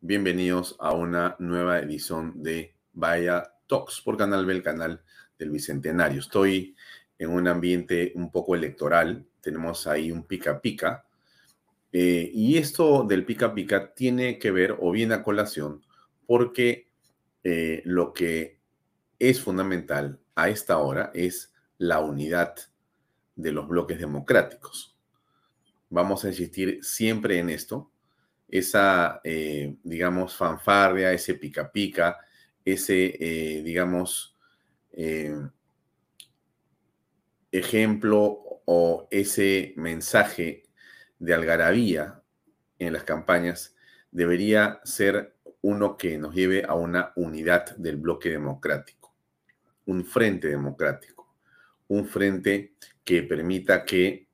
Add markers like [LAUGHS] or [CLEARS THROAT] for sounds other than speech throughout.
Bienvenidos a una nueva edición de Vaya Talks por Canal B, el canal del Bicentenario. Estoy en un ambiente un poco electoral. Tenemos ahí un pica pica. Eh, y esto del pica pica tiene que ver o viene a colación porque eh, lo que es fundamental a esta hora es la unidad de los bloques democráticos. Vamos a insistir siempre en esto esa, eh, digamos, fanfarria, ese pica pica, ese, eh, digamos, eh, ejemplo o ese mensaje de algarabía en las campañas debería ser uno que nos lleve a una unidad del bloque democrático, un frente democrático, un frente que permita que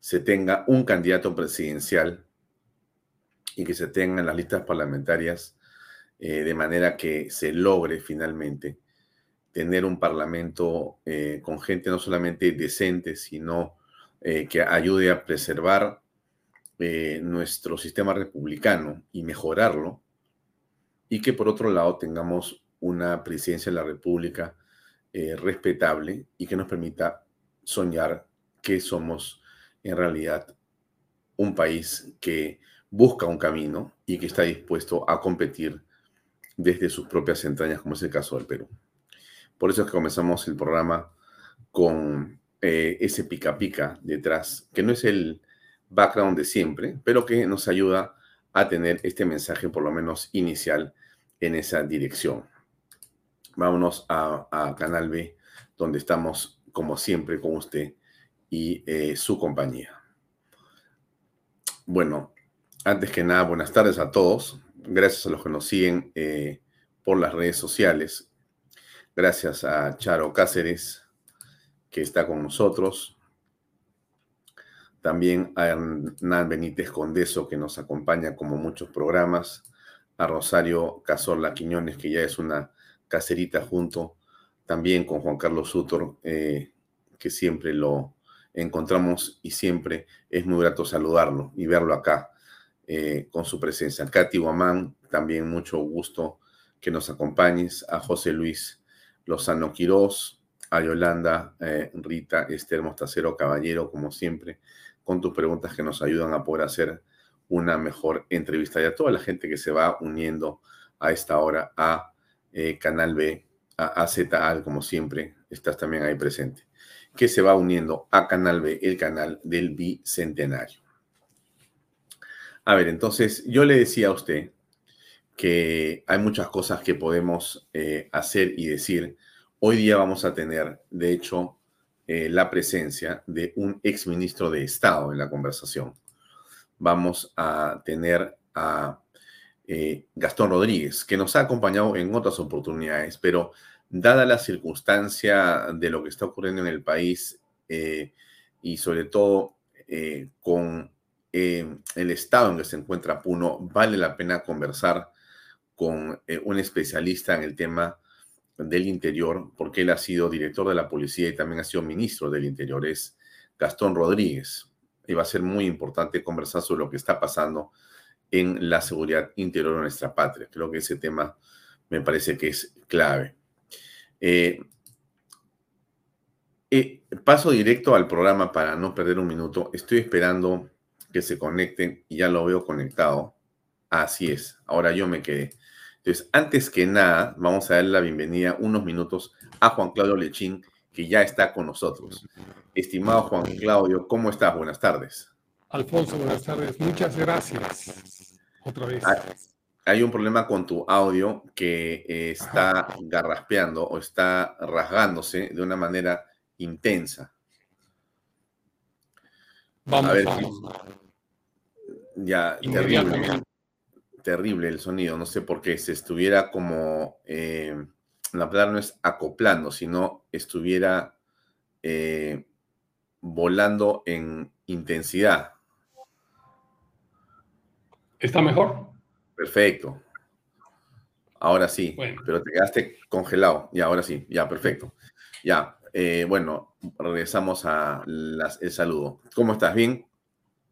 se tenga un candidato presidencial y que se tengan las listas parlamentarias eh, de manera que se logre finalmente tener un parlamento eh, con gente no solamente decente, sino eh, que ayude a preservar nuestro sistema republicano y mejorarlo, y que por otro lado tengamos una presidencia de la República respetable y que nos permita soñar que somos en realidad un país que busca un camino y que está dispuesto a competir desde sus propias entrañas, como es el caso del Perú. Por eso es que comenzamos el programa con eh, ese pica pica detrás, que no es el background de siempre, pero que nos ayuda a tener este mensaje por lo menos inicial en esa dirección. Vámonos a, Canal B, donde estamos como siempre con usted y eh, su compañía. Bueno, antes que nada, buenas tardes a todos. Gracias a los que nos siguen eh, por las redes sociales. Gracias a Charo Cáceres, que está con nosotros. También a Hernán Benítez Condeso, que nos acompaña como muchos programas. A Rosario Cazorla Quiñones, que ya es una caserita junto. También con Juan Carlos Sutor, eh, que siempre lo encontramos y siempre es muy grato saludarlo y verlo acá eh, con su presencia. Katy Guamán, también mucho gusto que nos acompañes. A José Luis Lozano Quirós, a Yolanda eh, Rita Esther Mostacero Caballero, como siempre, con tus preguntas que nos ayudan a poder hacer una mejor entrevista. Y a toda la gente que se va uniendo a esta hora a eh, Canal B, a AZAL, como siempre, estás también ahí presente, que se va uniendo a Canal B, el canal del Bicentenario. A ver, entonces yo le decía a usted que hay muchas cosas que podemos eh, hacer y decir. Hoy día vamos a tener, de hecho, eh, la presencia de un exministro de Estado en la conversación. Vamos a tener a eh, Gastón Rodríguez, que nos ha acompañado en otras oportunidades, pero dada la circunstancia de lo que está ocurriendo en el país y sobre todo con el estado en que se encuentra Puno, vale la pena conversar con eh, un especialista en el tema del interior, porque él ha sido director de la policía y también ha sido ministro del interior, es Gastón Rodríguez. Y va a ser muy importante conversar sobre lo que está pasando en la seguridad interior de nuestra patria. Creo que ese tema me parece que es clave. Eh, eh, paso directo al programa para no perder un minuto. Estoy esperando que se conecten y ya lo veo conectado. Así es, ahora yo me quedé. Entonces, antes que nada, vamos a dar la bienvenida unos minutos a Juan Claudio Lechín, que ya está con nosotros. Estimado Juan Claudio, ¿cómo estás? Buenas tardes. Alfonso, buenas tardes. Muchas gracias. Otra vez. Hay un problema con tu audio que eh, está garraspeando o está rasgándose de una manera intensa. Vamos, a ver, Ya, terrible terrible el sonido, no sé por qué, se estuviera como, eh, la palabra no es acoplando, sino estuviera eh, volando en intensidad. ¿Está mejor? Perfecto. Ahora sí, pero te quedaste congelado. Ya, ahora sí, ya, perfecto. Ya, eh, bueno, regresamos a el saludo. ¿Cómo estás? ¿Bien?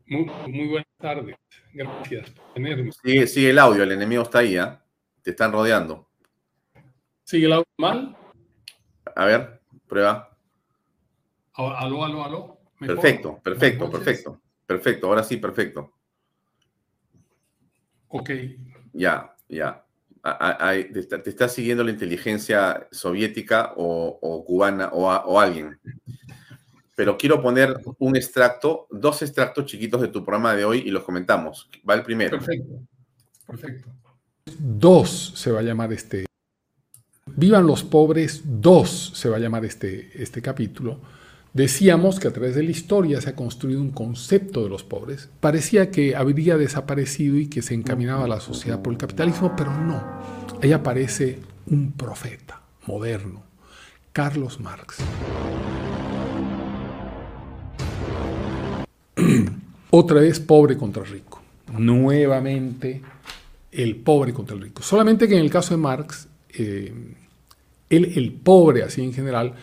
Muy, muy buenas tardes. Gracias por tenerme. Sigue, el audio, el enemigo está ahí, ¿eh? Te están rodeando. ¿Sigue el audio mal? A ver, prueba. Aló, aló, aló. Perfecto, perfecto, perfecto. Perfecto, ahora sí, perfecto. Ok. Ya, ya. te, está, siguiendo la inteligencia soviética o, cubana o, o alguien pero quiero poner un extracto, dos extractos chiquitos de tu programa de hoy y los comentamos. Va el primero. Perfecto. Perfecto. Dos se va a llamar este. Vivan los pobres, dos se va a llamar este, este capítulo. Decíamos que a través de la historia se ha construido un concepto de los pobres. Parecía que habría desaparecido y que se encaminaba a la sociedad por el capitalismo, pero no. Ahí aparece un profeta moderno, Carlos Marx. Otra vez pobre contra rico. Nuevamente el pobre contra el rico. Solamente que en el caso de Marx, eh, él, el pobre así en general,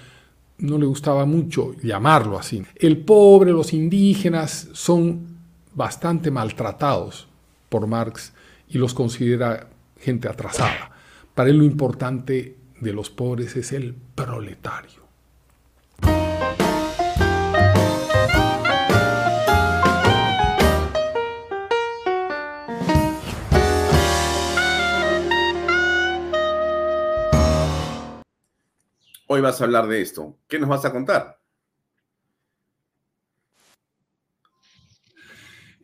no le gustaba mucho llamarlo así. El pobre, los indígenas son bastante maltratados por Marx y los considera gente atrasada. Para él lo importante de los pobres es el proletario. Hoy vas a hablar de esto. ¿Qué nos vas a contar?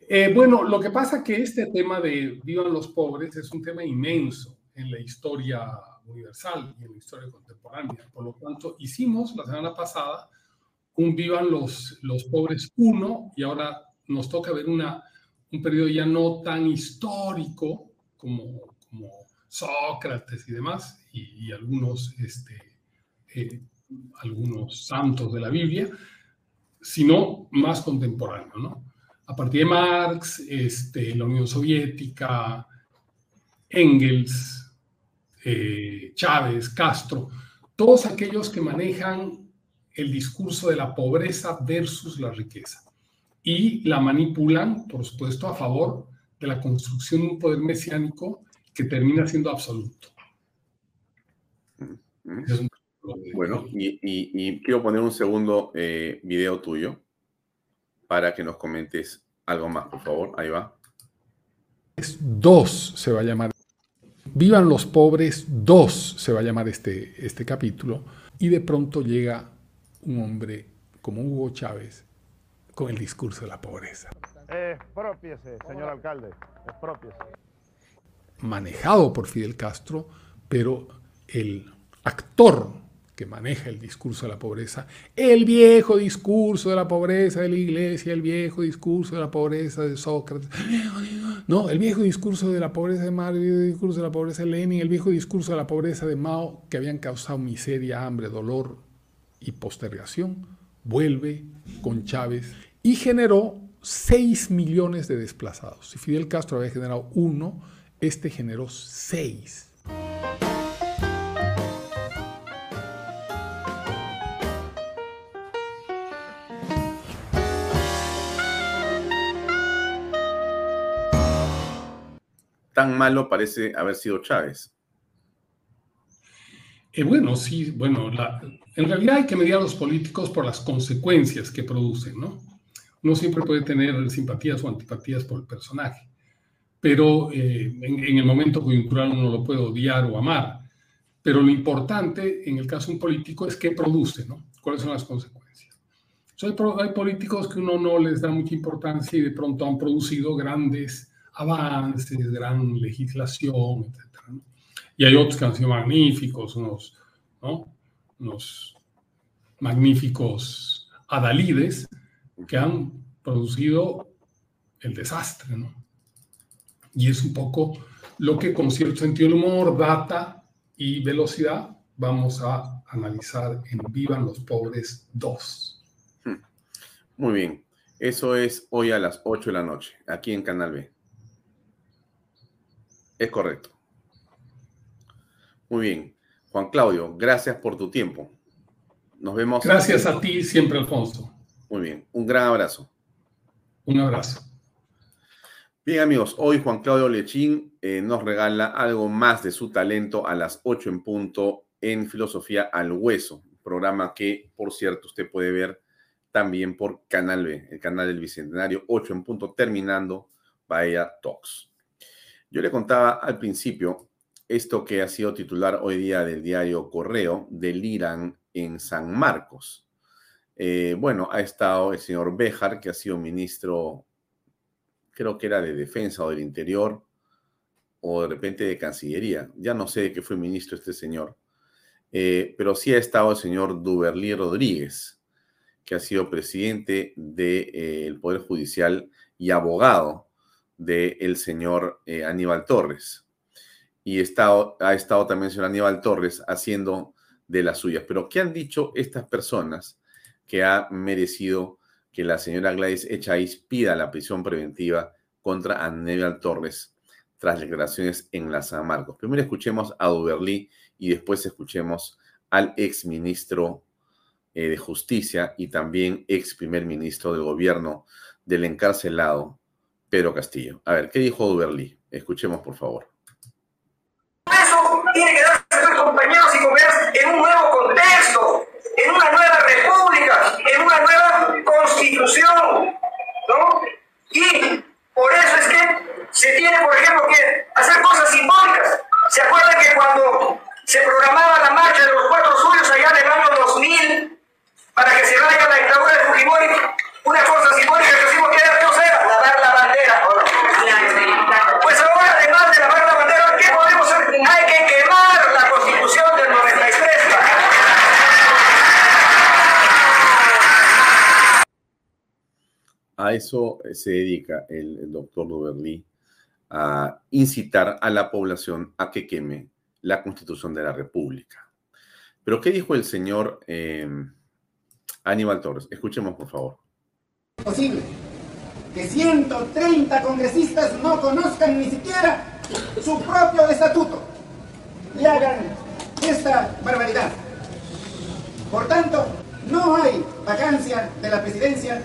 Eh, bueno, lo que pasa es que este tema de vivan los pobres es un tema inmenso en la historia universal y en la historia contemporánea. Por lo tanto, hicimos la semana pasada un vivan los, los pobres uno y ahora nos toca ver una, un periodo ya no tan histórico como, como Sócrates y demás y, y algunos este, eh, algunos santos de la Biblia, sino más contemporáneo, ¿no? A partir de Marx, este, la Unión Soviética, Engels, eh, Chávez, Castro, todos aquellos que manejan el discurso de la pobreza versus la riqueza y la manipulan, por supuesto, a favor de la construcción de un poder mesiánico que termina siendo absoluto. Es un bueno, y, quiero poner un segundo eh, video tuyo para que nos comentes algo más, por favor. Ahí va. Dos se va a llamar. Vivan los pobres, dos se va a llamar este, este capítulo. Y de pronto llega un hombre como Hugo Chávez con el discurso de la pobreza. Expropiese, señor alcalde, expropiese. manejado por Fidel Castro, pero el actor que maneja el discurso de la pobreza, el viejo discurso de la pobreza de la iglesia, el viejo discurso de la pobreza de Sócrates, no, el viejo discurso de la pobreza de Marx, el viejo discurso de la pobreza de Lenin, el viejo discurso de la pobreza de Mao, que habían causado miseria, hambre, dolor y postergación, vuelve con Chávez y generó 6 millones de desplazados. Si Fidel Castro había generado uno, este generó 6. Tan malo parece haber sido Chávez. Eh, bueno, sí, bueno, en realidad hay que medir a los políticos por las consecuencias que producen, ¿no? Uno siempre puede tener simpatías o antipatías por el personaje, pero eh, en, el momento coyuntural uno lo puede odiar o amar, pero lo importante en el caso de un político es qué produce, ¿no? ¿Cuáles son las consecuencias? hay, hay políticos que uno no les da mucha importancia y de pronto han producido grandes avances, gran legislación, etc. Y hay otros que han sido magníficos, unos, unos magníficos adalides que han producido el desastre. ¿no? Y es un poco lo que con cierto sentido del humor, data y velocidad vamos a analizar en Vivan los Pobres 2. Hmm. Muy bien. Eso es hoy a las 8 de la noche, aquí en Canal B. Es correcto. Muy bien. Juan Claudio, gracias por tu tiempo. Nos vemos. Gracias a ti siempre, Alfonso. Muy bien. Un gran abrazo. Un abrazo. Bien, amigos, hoy Juan Claudio Lechín eh, nos regala algo más de su talento a las 8 en punto en Filosofía al Hueso, programa que, por cierto, usted puede ver también por Canal B, el canal del Bicentenario, 8 en punto, terminando Bahía Talks. Yo le contaba al principio esto que ha sido titular hoy día del diario Correo, deliran en San Marcos. Eh, bueno, ha estado el señor Béjar, que ha sido ministro, creo que era de Defensa o del Interior, o de repente de Cancillería. Ya no sé de qué fue ministro este señor. Eh, pero sí ha estado el señor Duberlí Rodríguez, que ha sido presidente del Poder Judicial y abogado del señor eh, Aníbal Torres. Y ha estado también el señor Aníbal Torres haciendo de las suyas. Pero, ¿qué han dicho estas personas que ha merecido que la señora Gladys Echaíz pida la prisión preventiva contra Aníbal Torres tras declaraciones en la San Marcos? Primero escuchemos a Duberlí y después escuchemos al ex ministro eh, de Justicia y también ex primer ministro del gobierno del encarcelado Pedro Castillo. A ver, ¿qué dijo Duberly? Escuchemos, por favor. Eso tiene que darse, compañeros y compañeras, en un nuevo contexto, en una nueva república, en una nueva constitución, ¿no? Y por eso es que se tiene, por ejemplo, que hacer cosas simbólicas. ¿Se acuerdan que cuando se programaba la marcha de los cuatro suyos allá en el año 2000 para que se vaya la dictadura de Fujimori, una cosa simbólica que hicimos que era, ¿qué era? Lavar la bandera. Pues ahora, además de lavar la bandera, ¿qué podemos hacer? Hay que quemar la constitución del 93. A eso se dedica el, doctor Duberly, a incitar a la población a que queme la constitución de la República. Pero, ¿qué dijo el señor eh, Aníbal Torres? Escuchemos, por favor posible que 130 congresistas no conozcan ni siquiera su propio estatuto y hagan esta barbaridad. Por tanto, no hay vacancia de la presidencia.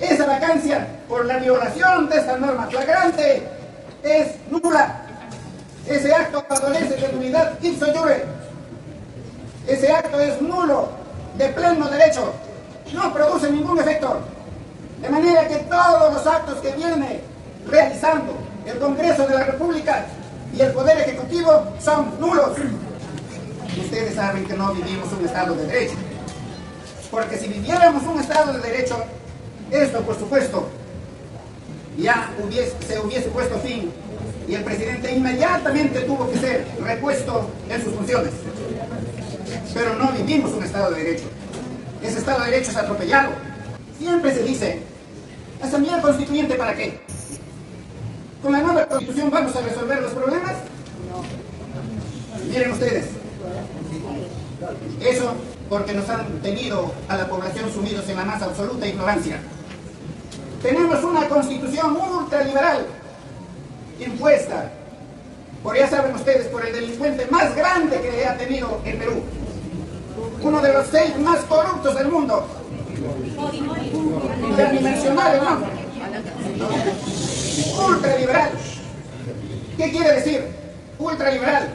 Esa vacancia por la violación de esta norma flagrante es nula. Ese acto adolece de nulidad ipso jure. Ese acto es nulo, de pleno derecho. No produce ningún efecto. De manera que todos los actos que viene realizando el Congreso de la República y el Poder Ejecutivo son nulos. Ustedes saben que no vivimos un Estado de Derecho. Porque si viviéramos un Estado de Derecho, esto por supuesto ya se hubiese puesto fin y el presidente inmediatamente tuvo que ser repuesto en sus funciones. Pero no vivimos un Estado de Derecho. Ese Estado de Derecho es atropellado. Siempre se dice, ¿Asamblea Constituyente para qué? ¿Con la nueva Constitución vamos a resolver los problemas? Miren ustedes, eso porque nos han tenido a la población sumidos en la más absoluta ignorancia. Tenemos una constitución ultraliberal impuesta, por ya saben ustedes, por el delincuente más grande que ha tenido el Perú. Uno de los seis más corruptos del mundo. El nombre. Ultraliberal. ¿Qué quiere decir? Ultraliberal.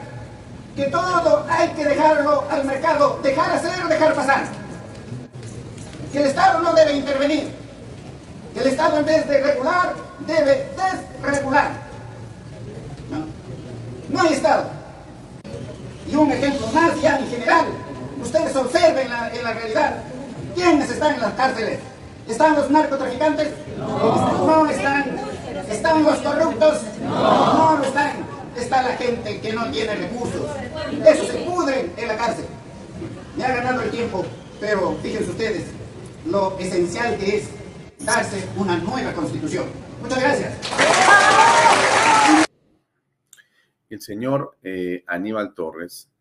Que todo hay que dejarlo al mercado, dejar hacer, dejar pasar. Que el Estado no debe intervenir. El Estado en vez de regular, debe desregular. No, no hay Estado. Y un ejemplo más ya en general. Ustedes observen la, en la realidad. ¿Quiénes están en las cárceles? ¿Están los narcotraficantes? No, no están. ¿Están los corruptos? No, no están. Está la gente que no tiene recursos. Eso se pudre en la cárcel. Me ha ganado el tiempo, pero fíjense ustedes lo esencial que es una nueva constitución. Muchas gracias. El señor eh, Aníbal Torres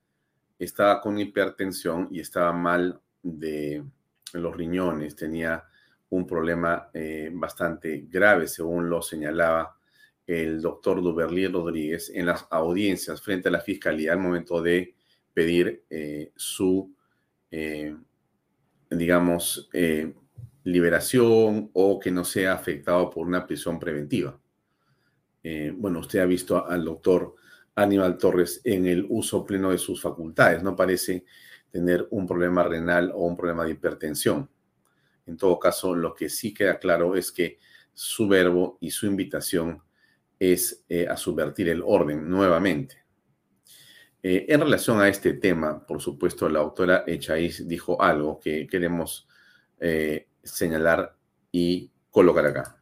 estaba con hipertensión y estaba mal de los riñones, tenía un problema eh, bastante grave, según lo señalaba el doctor Duberly Rodríguez en las audiencias frente a la fiscalía al momento de pedir eh, su, digamos, liberación o que no sea afectado por una prisión preventiva. bueno, usted ha visto al doctor Aníbal Torres en el uso pleno de sus facultades, no parece tener un problema renal o un problema de hipertensión. En todo caso, lo que sí queda claro es que su verbo y su invitación es eh, a subvertir el orden nuevamente. Eh, en relación a este tema, por supuesto, la autora Echaíz dijo algo que queremos eh, señalar y colocar acá.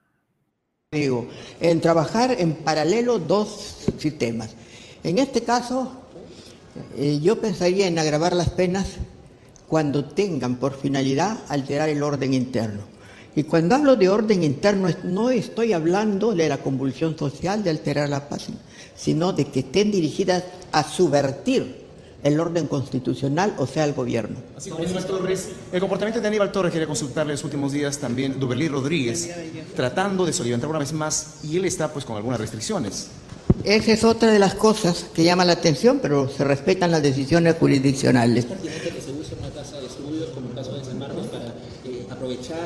Digo, en trabajar en paralelo dos sistemas. En este caso, yo pensaría en agravar las penas cuando tengan por finalidad alterar el orden interno. Y cuando hablo de orden interno, no estoy hablando de la convulsión social, de alterar la paz, sino de que estén dirigidas a subvertir el orden constitucional, o sea, el gobierno. Así como Torres, el comportamiento de Aníbal Torres quería consultarle en los últimos días también Duberlí Rodríguez, tratando de solidarizar una vez más, y él está pues con algunas restricciones. Esa es otra de las cosas que llama la atención, pero se respetan las decisiones jurisdiccionales.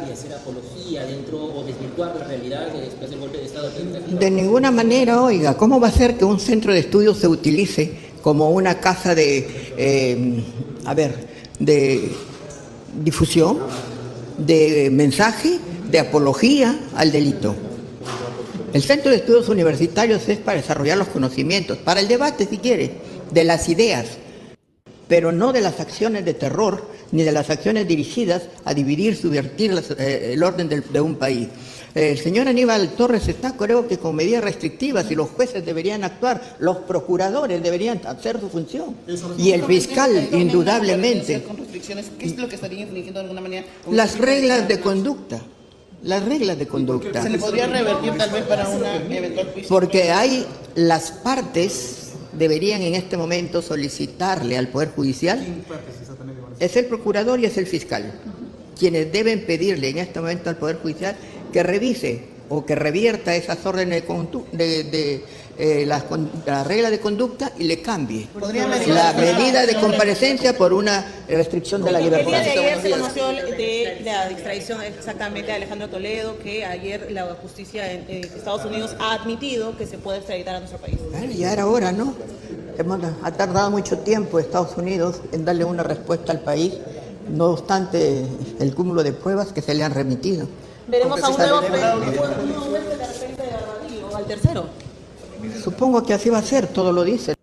y hacer apología dentro o desvirtuar la realidad después del golpe de Estado. De ninguna manera, oiga, ¿cómo va a ser que un centro de estudios se utilice como una casa de, eh, a ver, de difusión, de mensaje, de apología al delito? El Centro de Estudios Universitarios es para desarrollar los conocimientos, para el debate, si quiere, de las ideas, pero no de las acciones de terror ni de las acciones dirigidas a dividir, subvertir eh, el orden de un país. El señor Aníbal Torres está, creo que, con medidas restrictivas y los jueces deberían actuar, los procuradores deberían hacer su función y el fiscal, indudablemente. ¿Qué es lo que estaría infringiendo de alguna manera? Las reglas de conducta. Las reglas de conducta. ¿Se le podría revertir tal vez para una eventual juicio? Porque hay las partes deberían en este momento solicitarle al Poder Judicial es el procurador y es el fiscal, quienes deben pedirle en este momento al Poder Judicial que revise o que revierta esas órdenes de, de, eh, la, regla de conducta y le cambie la medida de comparecencia por una restricción de la libertad. ayer se conoció de la extradición exactamente de Alejandro Toledo, que ayer la justicia en Estados Unidos ha admitido que se puede extraditar a nuestro país. ya era hora, ¿no? ha tardado mucho tiempo Estados Unidos en darle una respuesta al país, no obstante el cúmulo de pruebas que se le han remitido. Veremos a un nuevo de repente de al tercero. Supongo que así va a ser, todo lo dice.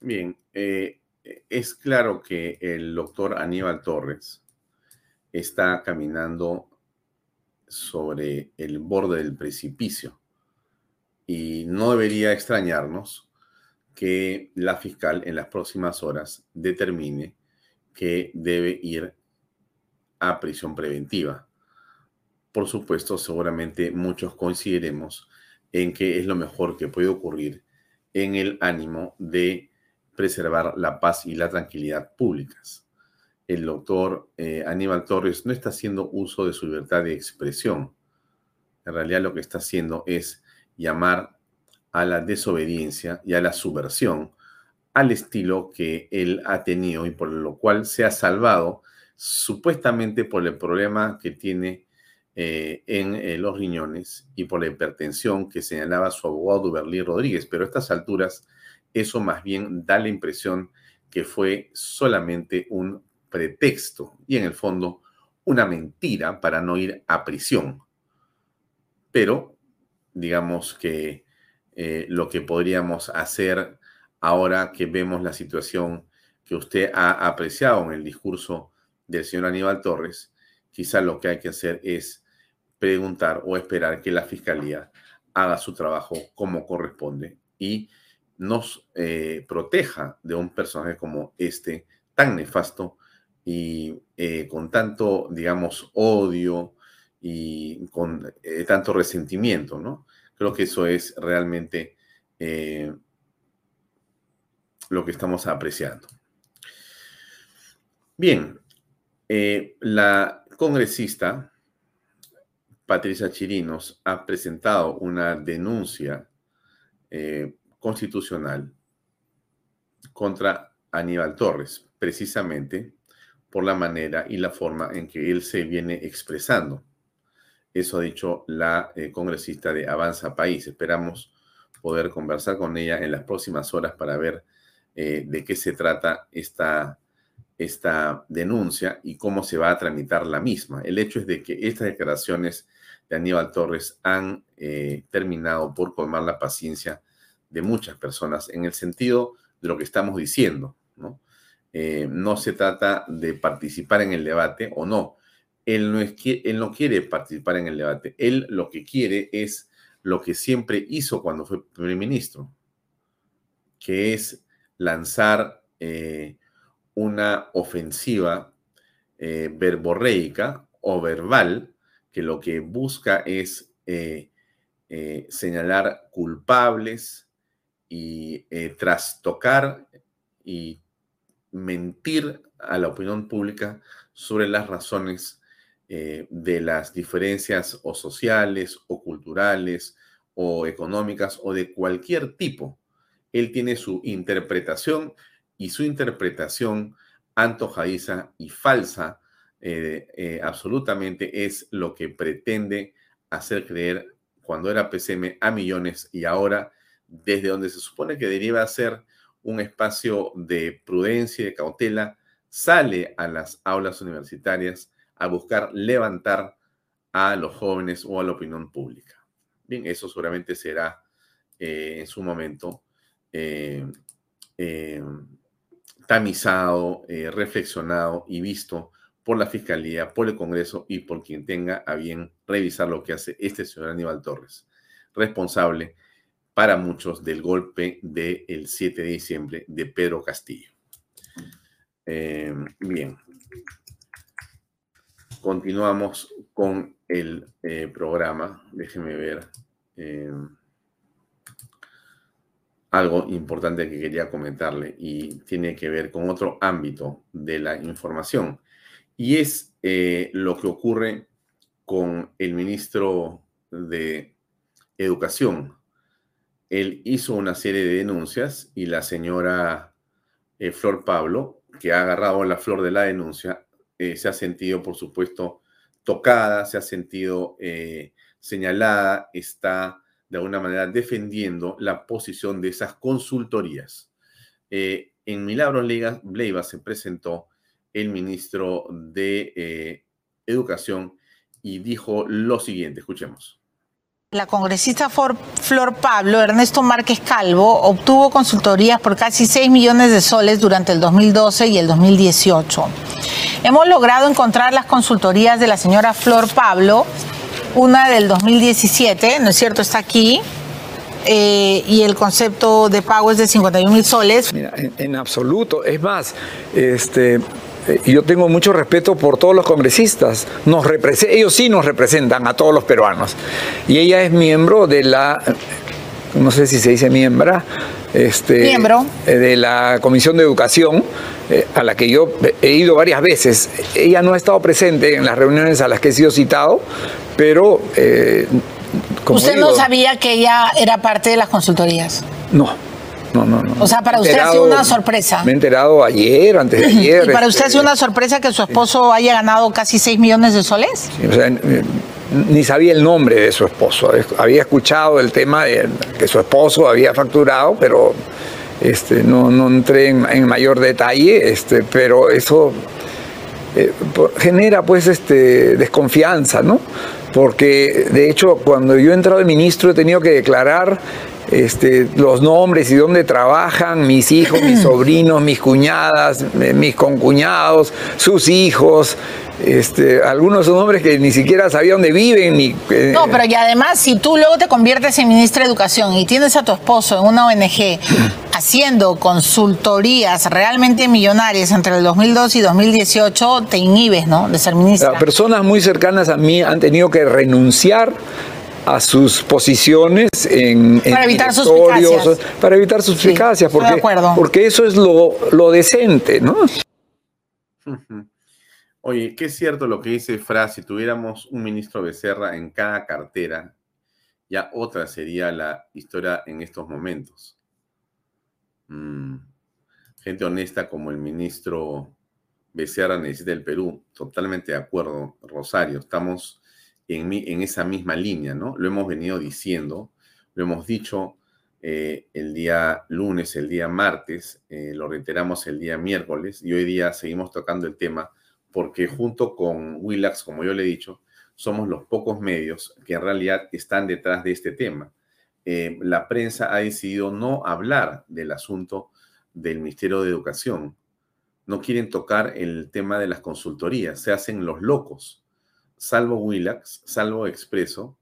Bien, eh, es claro que el doctor Aníbal Torres está caminando sobre el borde del precipicio y no debería extrañarnos que la fiscal en las próximas horas determine que debe ir a prisión preventiva. Por supuesto, seguramente muchos coincidiremos en que es lo mejor que puede ocurrir en el ánimo de preservar la paz y la tranquilidad públicas. El doctor eh, Aníbal Torres no está haciendo uso de su libertad de expresión. En realidad lo que está haciendo es llamar a la desobediencia y a la subversión al estilo que él ha tenido y por lo cual se ha salvado supuestamente por el problema que tiene eh, en eh, los riñones y por la hipertensión que señalaba su abogado Duberlí Rodríguez. Pero a estas alturas eso más bien da la impresión que fue solamente un pretexto y en el fondo una mentira para no ir a prisión. Pero digamos que eh, lo que podríamos hacer ahora que vemos la situación que usted ha apreciado en el discurso del señor Aníbal Torres, quizá lo que hay que hacer es preguntar o esperar que la fiscalía haga su trabajo como corresponde y nos eh, proteja de un personaje como este, tan nefasto y eh, con tanto, digamos, odio y con eh, tanto resentimiento, ¿no? Creo que eso es realmente lo que estamos apreciando. Bien, la congresista Patricia Chirinos ha presentado una denuncia constitucional contra Aníbal Torres, precisamente por la manera y la forma en que él se viene expresando. Eso ha dicho la eh, congresista de Avanza País. Esperamos poder conversar con ella en las próximas horas para ver eh, de qué se trata esta, esta denuncia y cómo se va a tramitar la misma. El hecho es de que estas declaraciones de Aníbal Torres han eh, terminado por colmar la paciencia de muchas personas en el sentido de lo que estamos diciendo, ¿no? Eh, se trata de participar en el debate o no. Él no, es, él no quiere participar en el debate. Él lo que quiere es lo que siempre hizo cuando fue primer ministro, que es lanzar eh, una ofensiva eh, verborreica o verbal que lo que busca es señalar culpables, y eh, trastocar y mentir a la opinión pública sobre las razones eh, de las diferencias o sociales o culturales o económicas o de cualquier tipo. Él tiene su interpretación y su interpretación antojadiza y falsa eh, absolutamente es lo que pretende hacer creer cuando era PCM a millones y ahora desde donde se supone que deriva ser un espacio de prudencia y de cautela, sale a las aulas universitarias a buscar levantar a los jóvenes o a la opinión pública. Bien, eso seguramente será eh, en su momento eh, eh, tamizado, reflexionado y visto por la Fiscalía, por el Congreso y por quien tenga a bien revisar lo que hace este señor Aníbal Torres, responsable para muchos del golpe del 7 de diciembre de Pedro Castillo. Eh, bien, continuamos con el eh, programa. Déjenme ver eh, algo importante que quería comentarle y tiene que ver con otro ámbito de la información. Y es lo que ocurre con el ministro de Educación, él hizo una serie de denuncias y la señora eh, Flor Pablo, que ha agarrado la flor de la denuncia, eh, se ha sentido, por supuesto, tocada, se ha sentido eh, señalada, está de alguna manera defendiendo la posición de esas consultorías. en Milagros Leiva se presentó el ministro de Educación y dijo lo siguiente, escuchemos. La congresista Flor Pablo, Ernesto Márquez Calvo, obtuvo consultorías por casi 6 millones de soles durante el 2012 y el 2018. Hemos logrado encontrar las consultorías de la señora Flor Pablo, una del 2017, ¿no es cierto? Está aquí. eh, y el concepto de pago es de 51 mil soles. En, absoluto. Es más, este, eh, yo tengo mucho respeto por todos los congresistas. Nos ellos sí nos representan a todos los peruanos. Y ella es miembro de la, no sé si se dice miembra, este, Miembro. eh, de la Comisión de Educación, eh, a la que yo he ido varias veces. Ella no ha estado presente en las reuniones a las que he sido citado, pero... eh, como usted no sabía que ella era parte de las consultorías. No, no, no. no. O sea, para usted ha sido una sorpresa. Me he enterado ayer, antes de ayer. [LAUGHS] ¿Y para usted ha este, sido una sorpresa que su esposo haya ganado casi 6 millones de soles? Sí, o sea, ni sabía el nombre de su esposo. Había escuchado el tema de que su esposo había facturado, pero este, no, no entré en, mayor detalle, este, pero eso eh, genera pues este, desconfianza, ¿no? Porque de hecho cuando yo he entrado de ministro he tenido que declarar este, los nombres y dónde trabajan mis hijos, mis [CLEARS THROAT] sobrinos, mis cuñadas, eh, mis concuñados, sus hijos, este, algunos son nombres que ni siquiera sabía dónde viven, ni eh, No, pero y además, si tú luego te conviertes en ministra de Educación y tienes a tu esposo en una ONG [CLEARS THROAT] haciendo consultorías realmente millonarias entre el 2002 y 2018, te inhibes, ¿no? De ser ministra. Las personas muy cercanas a mí han tenido que renunciar a sus posiciones en, en Para evitar suspicacias. para evitar suspicacias, porque, porque eso es lo, lo decente, ¿no? [LAUGHS] Oye, qué es cierto lo que dice Fra, si tuviéramos un ministro Becerra en cada cartera, ya otra sería la historia en estos momentos. Mm, Gente honesta como el ministro Becerra necesita el Perú, totalmente de acuerdo, Rosario, estamos en, esa misma línea, ¿no? Lo hemos venido diciendo, lo hemos dicho eh, el día lunes, el día martes, eh, lo reiteramos el día miércoles y hoy día seguimos tocando el tema porque junto con Willax, como yo le he dicho, somos los pocos medios que en realidad están detrás de este tema. Eh, la prensa ha decidido no hablar del asunto del Ministerio de Educación. No quieren tocar el tema de las consultorías, se hacen los locos. Salvo Willax, salvo Expreso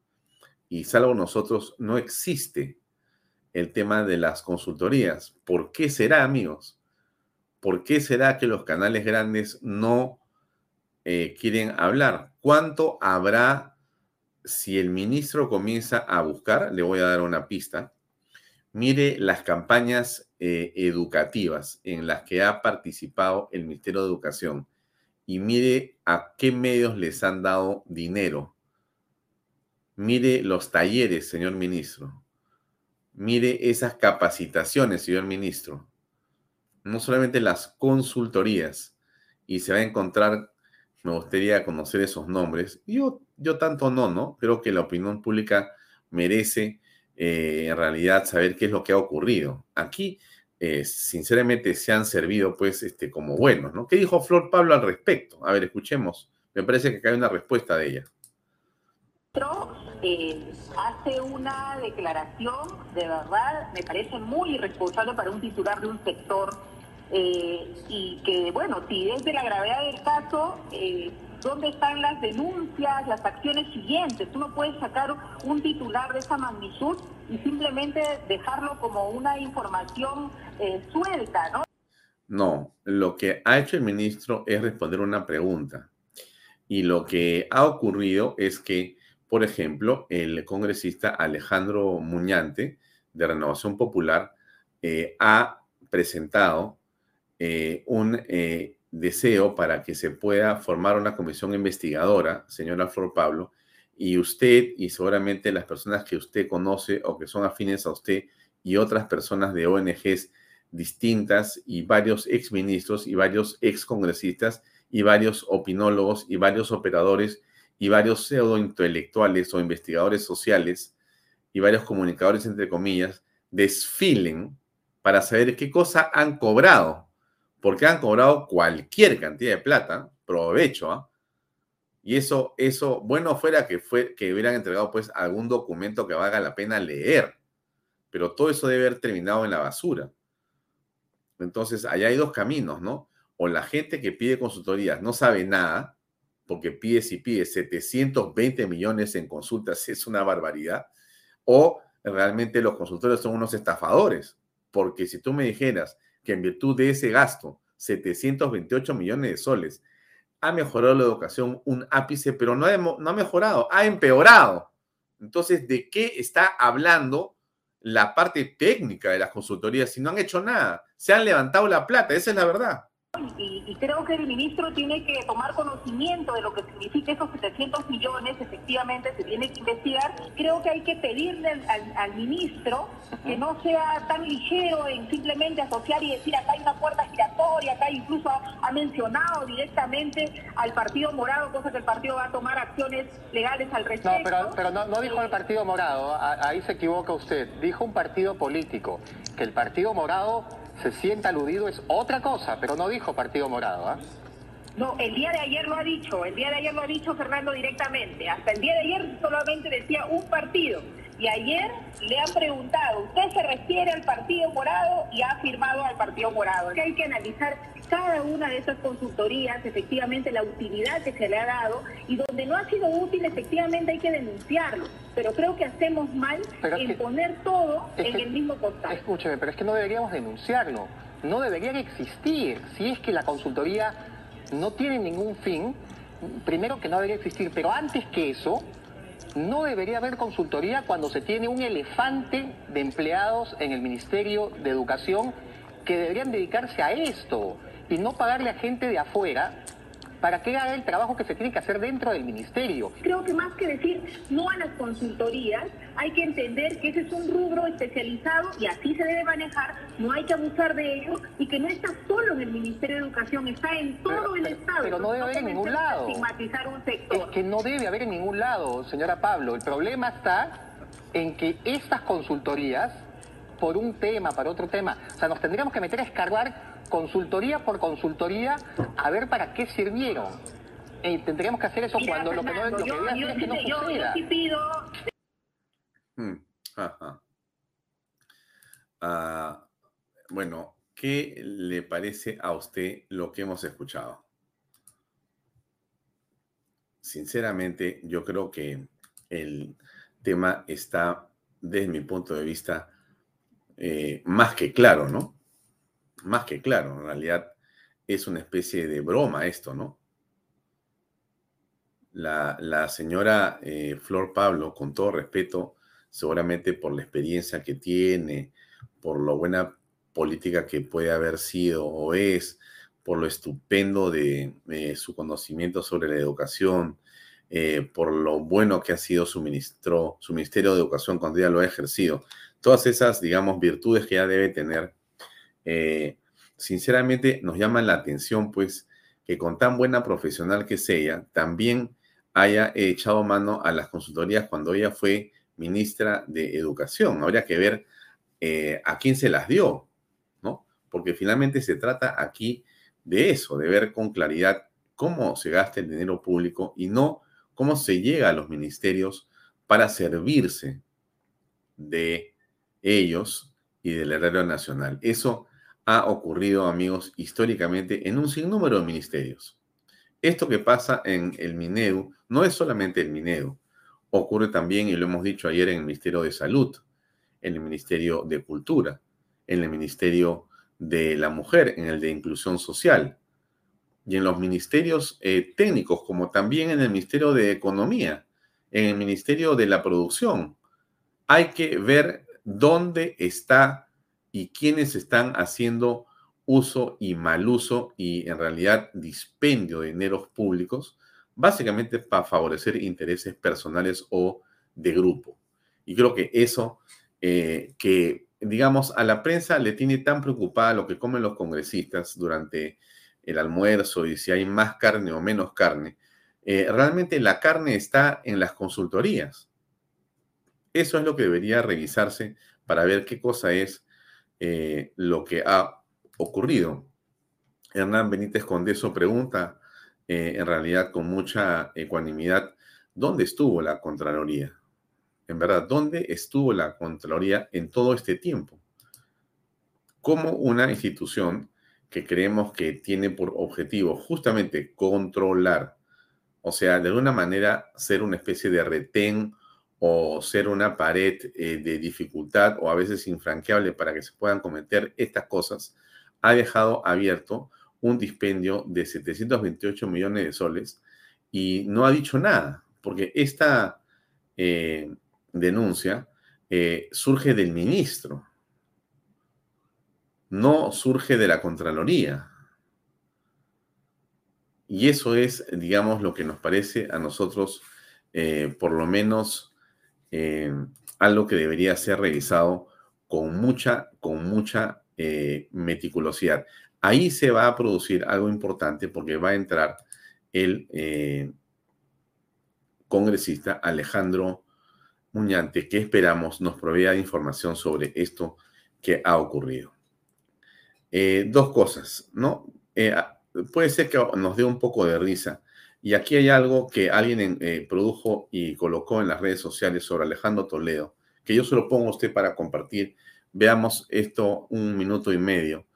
y salvo nosotros, no existe el tema de las consultorías. ¿Por qué será, amigos? ¿Por qué será que los canales grandes no eh, quieren hablar? ¿Cuánto habrá si el ministro comienza a buscar? Le voy a dar una pista. Mire las campañas eh, educativas en las que ha participado el Ministerio de Educación y mire a qué medios les han dado dinero. Mire los talleres, señor ministro. Mire esas capacitaciones, señor ministro. No solamente las consultorías. Y se va a encontrar, me gustaría conocer esos nombres. Yo, yo tanto no, ¿no? Creo que la opinión pública merece eh, en realidad saber qué es lo que ha ocurrido. Aquí, eh, sinceramente, se han servido pues este, como buenos, ¿no? ¿Qué dijo Flor Pablo al respecto? A ver, escuchemos. Me parece que acá hay una respuesta de ella. eh, hace una declaración, de verdad, me parece muy irresponsable para un titular de un sector eh, y que, bueno, si es de la gravedad del caso, eh, ¿dónde están las denuncias, las acciones siguientes? Tú no puedes sacar un titular de esa magnitud y simplemente dejarlo como una información eh, suelta, ¿no? No, lo que ha hecho el ministro es responder una pregunta. Y lo que ha ocurrido es que, por ejemplo, el congresista Alejandro Muñante, de Renovación Popular, eh, ha presentado eh, un deseo para que se pueda formar una comisión investigadora, señora Flor Pablo, y usted y seguramente las personas que usted conoce o que son afines a usted y otras personas de ONGs distintas y varios exministros y varios excongresistas y varios opinólogos y varios operadores y varios pseudointelectuales o investigadores sociales y varios comunicadores, entre comillas, desfilen para saber qué cosa han cobrado, porque han cobrado cualquier cantidad de plata, provecho, ¿ah? Y eso, eso, bueno fuera que, fue, que hubieran entregado pues algún documento que valga la pena leer, pero todo eso debe haber terminado en la basura. Entonces, allá hay dos caminos, ¿no? O la gente que pide consultorías no sabe nada, porque pide si pide 720 millones en consultas, [LAUGHS] es una barbaridad, o realmente los consultores son unos estafadores, porque si tú me dijeras que en virtud de ese gasto, 728 millones de soles, ha mejorado la educación un ápice, pero no ha, mejorado, ha empeorado. Entonces, ¿de qué está hablando la parte técnica de las consultorías si no han hecho nada? Se han levantado la plata, esa es la verdad. Y, creo que el ministro tiene que tomar conocimiento de lo que significa esos 700 millones, efectivamente se tiene que investigar. Creo que hay que pedirle al, ministro que no sea tan ligero en simplemente asociar y decir acá hay una puerta giratoria, acá incluso ha, mencionado directamente al Partido Morado, cosa que el partido va a tomar acciones legales al respecto. No, pero, no, no, dijo el Partido Morado, ahí se equivoca usted, dijo un partido político, que el Partido Morado se sienta aludido es otra cosa, pero no dijo Partido Morado, ¿ah? No, el día de ayer lo ha dicho, el día de ayer lo ha dicho Fernando directamente. Hasta el día de ayer solamente decía un partido. Y ayer le han preguntado, ¿usted se refiere al Partido Morado? Y ha firmado al Partido Morado. Que hay que analizar cada una de esas consultorías, efectivamente la utilidad que se le ha dado y donde no ha sido útil, efectivamente hay que denunciarlo. Pero creo que hacemos mal en poner todo en el mismo costal. Escúcheme, pero es que no deberíamos denunciarlo. No debería existir. Si es que la consultoría no tiene ningún fin, primero que no debería existir, pero antes que eso, no debería haber consultoría cuando se tiene un elefante de empleados en el Ministerio de Educación que deberían dedicarse a esto y no pagarle a gente de afuera para que haga el trabajo que se tiene que hacer dentro del ministerio. Creo que más que decir no a las consultorías, hay que entender que ese es un rubro especializado y así se debe manejar, no hay que abusar de ello y que no está solo en el Ministerio de Educación, está en todo el Estado. Pero no debe haber en ningún lado. Estigmatizar un sector. Es que no debe haber en ningún lado, señora Pablo. El problema está en que estas consultorías, por un tema, para otro tema, o sea, nos tendríamos que meter a escarbar consultoría por consultoría a ver para qué sirvieron. Y tendríamos que hacer eso cuando lo que no lo que yo, es que no suceda. Yo, pido... Hmm, ah, bueno, ¿qué le parece a usted lo que hemos escuchado? Sinceramente, yo creo que el tema está, desde mi punto de vista, eh, más que claro, ¿no? Más que claro, en realidad es una especie de broma esto, ¿no? La, señora eh, Flor Pablo, con todo respeto, seguramente por la experiencia que tiene, por lo buena política que puede haber sido o es, por lo estupendo de su conocimiento sobre la educación, eh, por lo bueno que ha sido su, ministro, su Ministerio de Educación cuando ella lo ha ejercido. Todas esas, digamos, virtudes que ella debe tener, eh, sinceramente nos llama la atención, pues, que con tan buena profesional que es ella, también haya echado mano a las consultorías cuando ella fue ministra de Educación. Habría que ver eh, a quién se las dio, ¿no? Porque finalmente se trata aquí de eso, de ver con claridad cómo se gasta el dinero público y no cómo se llega a los ministerios para servirse de ellos y del erario nacional. Eso ha ocurrido, amigos, históricamente en un sinnúmero de ministerios. Esto que pasa en el Minedu no es solamente el Minedu, ocurre también, y lo hemos dicho ayer, en el Ministerio de Salud, en el Ministerio de Cultura, en el Ministerio de la Mujer, en el de Inclusión Social, y en los ministerios eh, técnicos, como también en el Ministerio de Economía, en el Ministerio de la Producción. Hay que ver dónde está y quienes están haciendo uso y mal uso y en realidad dispendio de dineros públicos, básicamente para favorecer intereses personales o de grupo. Y creo que eso, eh, que digamos a la prensa le tiene tan preocupada lo que comen los congresistas durante el almuerzo y si hay más carne o menos carne, eh, realmente la carne está en las consultorías. Eso es lo que debería revisarse para ver qué cosa es eh, lo que ha ocurrido. Hernán Benítez Condeso pregunta, eh, en realidad con mucha ecuanimidad, ¿dónde estuvo la Contraloría? En verdad, ¿dónde estuvo la Contraloría en todo este tiempo? Como una institución que creemos que tiene por objetivo justamente controlar, o sea, de alguna manera ser una especie de retén o ser una pared eh, de dificultad o a veces infranqueable para que se puedan cometer estas cosas, ha dejado abierto un dispendio de 728 millones de soles y no ha dicho nada, porque esta eh, denuncia eh, surge del ministro, no surge de la Contraloría. Y eso es, digamos, lo que nos parece a nosotros, por lo menos, eh, algo que debería ser revisado con mucha, con mucha eh, meticulosidad. Ahí se va a producir algo importante porque va a entrar el eh, congresista Alejandro Muñante, que esperamos nos provea información sobre esto que ha ocurrido. dos cosas, ¿no? puede ser que nos dé un poco de risa y aquí hay algo que alguien eh, produjo y colocó en las redes sociales sobre Alejandro Toledo, que yo se lo pongo a usted para compartir. Veamos esto un minuto y medio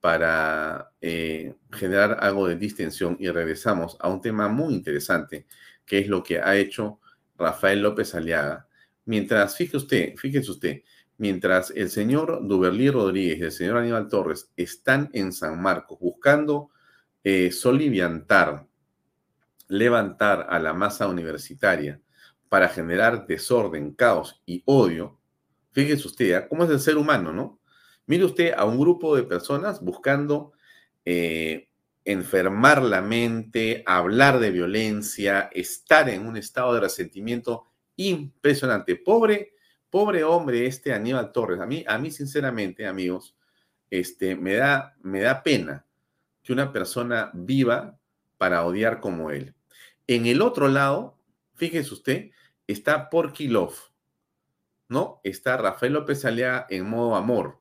para eh, generar algo de distensión y regresamos a un tema muy interesante, que es lo que ha hecho Rafael López Aliaga. Mientras, fíjese usted, fíjese usted, mientras el señor Duberlí Rodríguez y el señor Aníbal Torres están en San Marcos buscando eh, soliviantar levantar a la masa universitaria para generar desorden, caos y odio, fíjese usted, ¿ah? ¿cómo es el ser humano, no? Mire usted a un grupo de personas buscando eh, enfermar la mente, hablar de violencia, estar en un estado de resentimiento impresionante. Pobre, pobre hombre este Aníbal Torres. A mí, a mí sinceramente, amigos, este, me da, me da pena que una persona viva para odiar como él. En el otro lado, fíjese usted, está Porkilov, ¿no? Está Rafael López Aliaga en modo amor.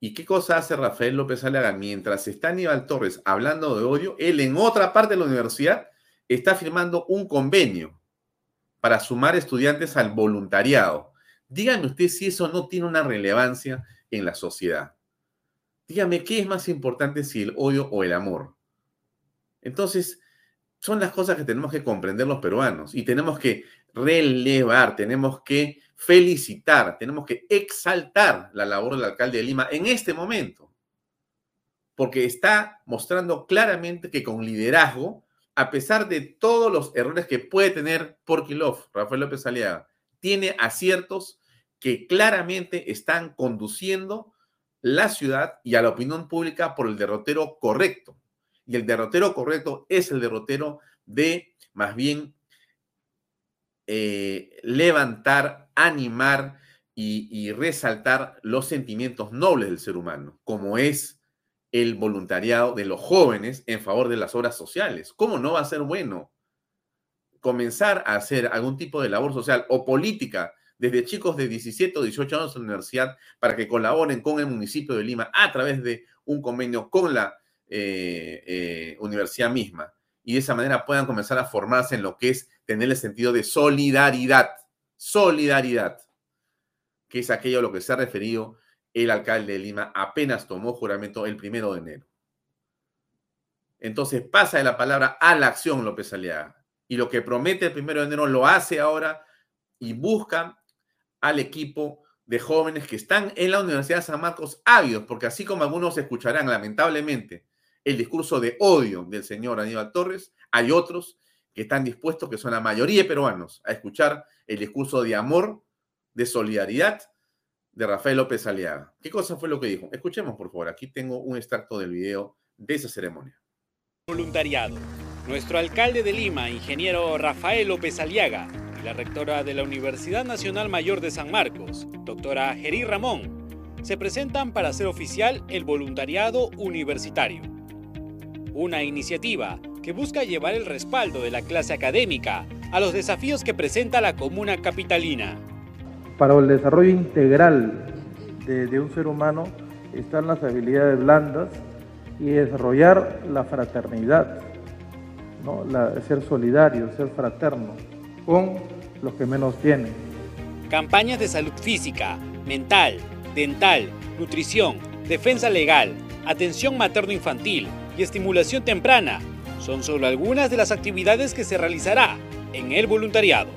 ¿Y qué cosa hace Rafael López Aliaga? Mientras está Aníbal Torres hablando de odio, él en otra parte de la universidad está firmando un convenio para sumar estudiantes al voluntariado. Dígame usted si eso no tiene una relevancia en la sociedad. Dígame, ¿qué es más importante si el odio o el amor? Entonces, son las cosas que tenemos que comprender los peruanos y tenemos que relevar, tenemos que felicitar, tenemos que exaltar la labor del alcalde de Lima en este momento, porque está mostrando claramente que con liderazgo, a pesar de todos los errores que puede tener Porkilov, Rafael López Aliaga, tiene aciertos que claramente están conduciendo la ciudad y a la opinión pública por el derrotero correcto. Y el derrotero correcto es el derrotero de más bien eh, levantar, animar y, y resaltar los sentimientos nobles del ser humano, como es el voluntariado de los jóvenes en favor de las obras sociales. ¿Cómo no va a ser bueno comenzar a hacer algún tipo de labor social o política desde chicos de 17 o 18 años en la universidad para que colaboren con el municipio de Lima a través de un convenio con la eh, eh, universidad misma y de esa manera puedan comenzar a formarse en lo que es tener el sentido de solidaridad, solidaridad, que es aquello a lo que se ha referido el alcalde de Lima apenas tomó juramento el primero de enero. Entonces pasa de la palabra a la acción López Aliaga. Y lo que promete el primero de enero lo hace ahora y busca al equipo de jóvenes que están en la Universidad de San Marcos ávidos, porque así como algunos escucharán lamentablemente el discurso de odio del señor Aníbal Torres, hay otros que están dispuestos, que son la mayoría de peruanos, a escuchar el discurso de amor, de solidaridad de Rafael López Aliaga. ¿Qué cosa fue lo que dijo? Escuchemos, por favor. Aquí tengo un extracto del video de esa ceremonia. Voluntariado. Nuestro alcalde de Lima, ingeniero Rafael López Aliaga, y la rectora de la Universidad Nacional Mayor de San Marcos, doctora Gerí Ramón, se presentan para hacer oficial el voluntariado universitario una iniciativa que busca llevar el respaldo de la clase académica a los desafíos que presenta la comuna capitalina. Para el desarrollo integral de, un ser humano están las habilidades blandas y desarrollar la fraternidad, ¿no? ser solidario, ser fraterno con los que menos tienen. Campañas de salud física, mental, dental, nutrición, defensa legal, atención materno-infantil, y estimulación temprana son solo algunas de las actividades que se realizará en el voluntariado.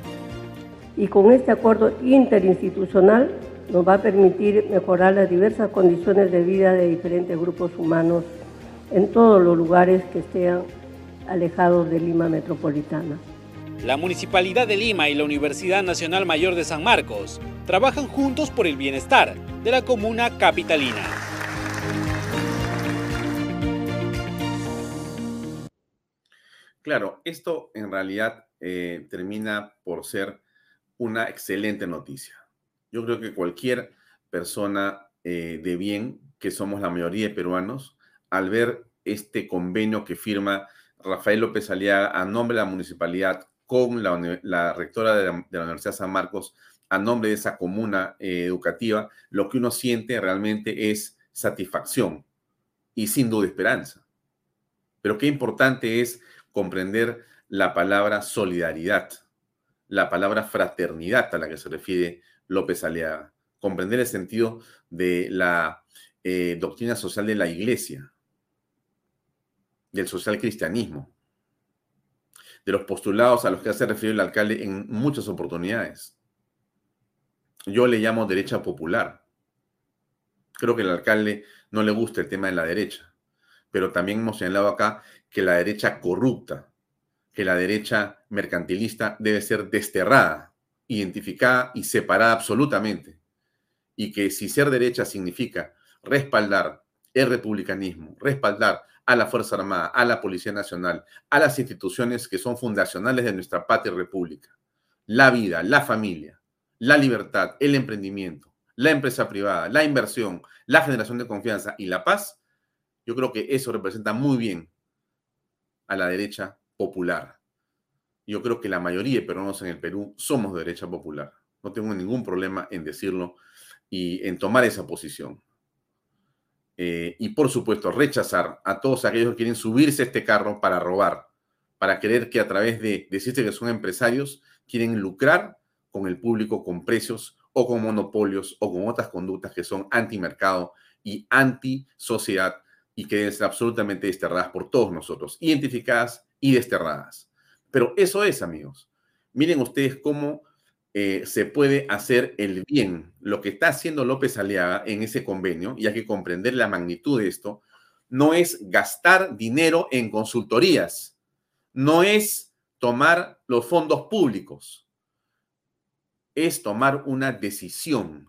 y con este acuerdo interinstitucional nos va a permitir mejorar las diversas condiciones de vida de diferentes grupos humanos en todos los lugares que estén alejados de Lima Metropolitana. La Municipalidad de Lima y la Universidad Nacional Mayor de San Marcos trabajan juntos por el bienestar de la comuna capitalina. Claro, esto en realidad eh, termina por ser una excelente noticia. Yo creo que cualquier persona eh, de bien, que somos la mayoría de peruanos, al ver este convenio que firma Rafael López Aliaga a nombre de la municipalidad con la, rectora de la, Universidad San Marcos, a nombre de esa comuna eh, educativa, lo que uno siente realmente es satisfacción y sin duda esperanza. Pero qué importante es comprender la palabra solidaridad, la palabra fraternidad a la que se refiere López Aliaga, comprender el sentido de la eh, doctrina social de la iglesia, del social cristianismo, de los postulados a los que hace referido el alcalde en muchas oportunidades. Yo le llamo derecha popular. Creo que al alcalde no le gusta el tema de la derecha, pero también hemos señalado acá que la derecha corrupta, que la derecha mercantilista debe ser desterrada, identificada y separada absolutamente. Y que si ser derecha significa respaldar el republicanismo, respaldar a la Fuerza Armada, a la Policía Nacional, a las instituciones que son fundacionales de nuestra patria y república, la vida, la familia, la libertad, el emprendimiento, la empresa privada, la inversión, la generación de confianza y la paz, yo creo que eso representa muy bien a la derecha popular. Yo creo que la mayoría de peruanos en el Perú somos de derecha popular. No tengo ningún problema en decirlo y en tomar esa posición. Eh, y por supuesto, rechazar a todos aquellos que quieren subirse a este carro para robar, para creer que a través de decirse que son empresarios, quieren lucrar con el público con precios o con monopolios o con otras conductas que son antimercado y anti-sociedad y que deben ser absolutamente desterradas por todos nosotros, identificadas y desterradas. Pero eso es, amigos. Miren ustedes cómo eh, se puede hacer el bien. Lo que está haciendo López Aliaga en ese convenio, y hay que comprender la magnitud de esto, no es gastar dinero en consultorías, no es tomar los fondos públicos, es tomar una decisión,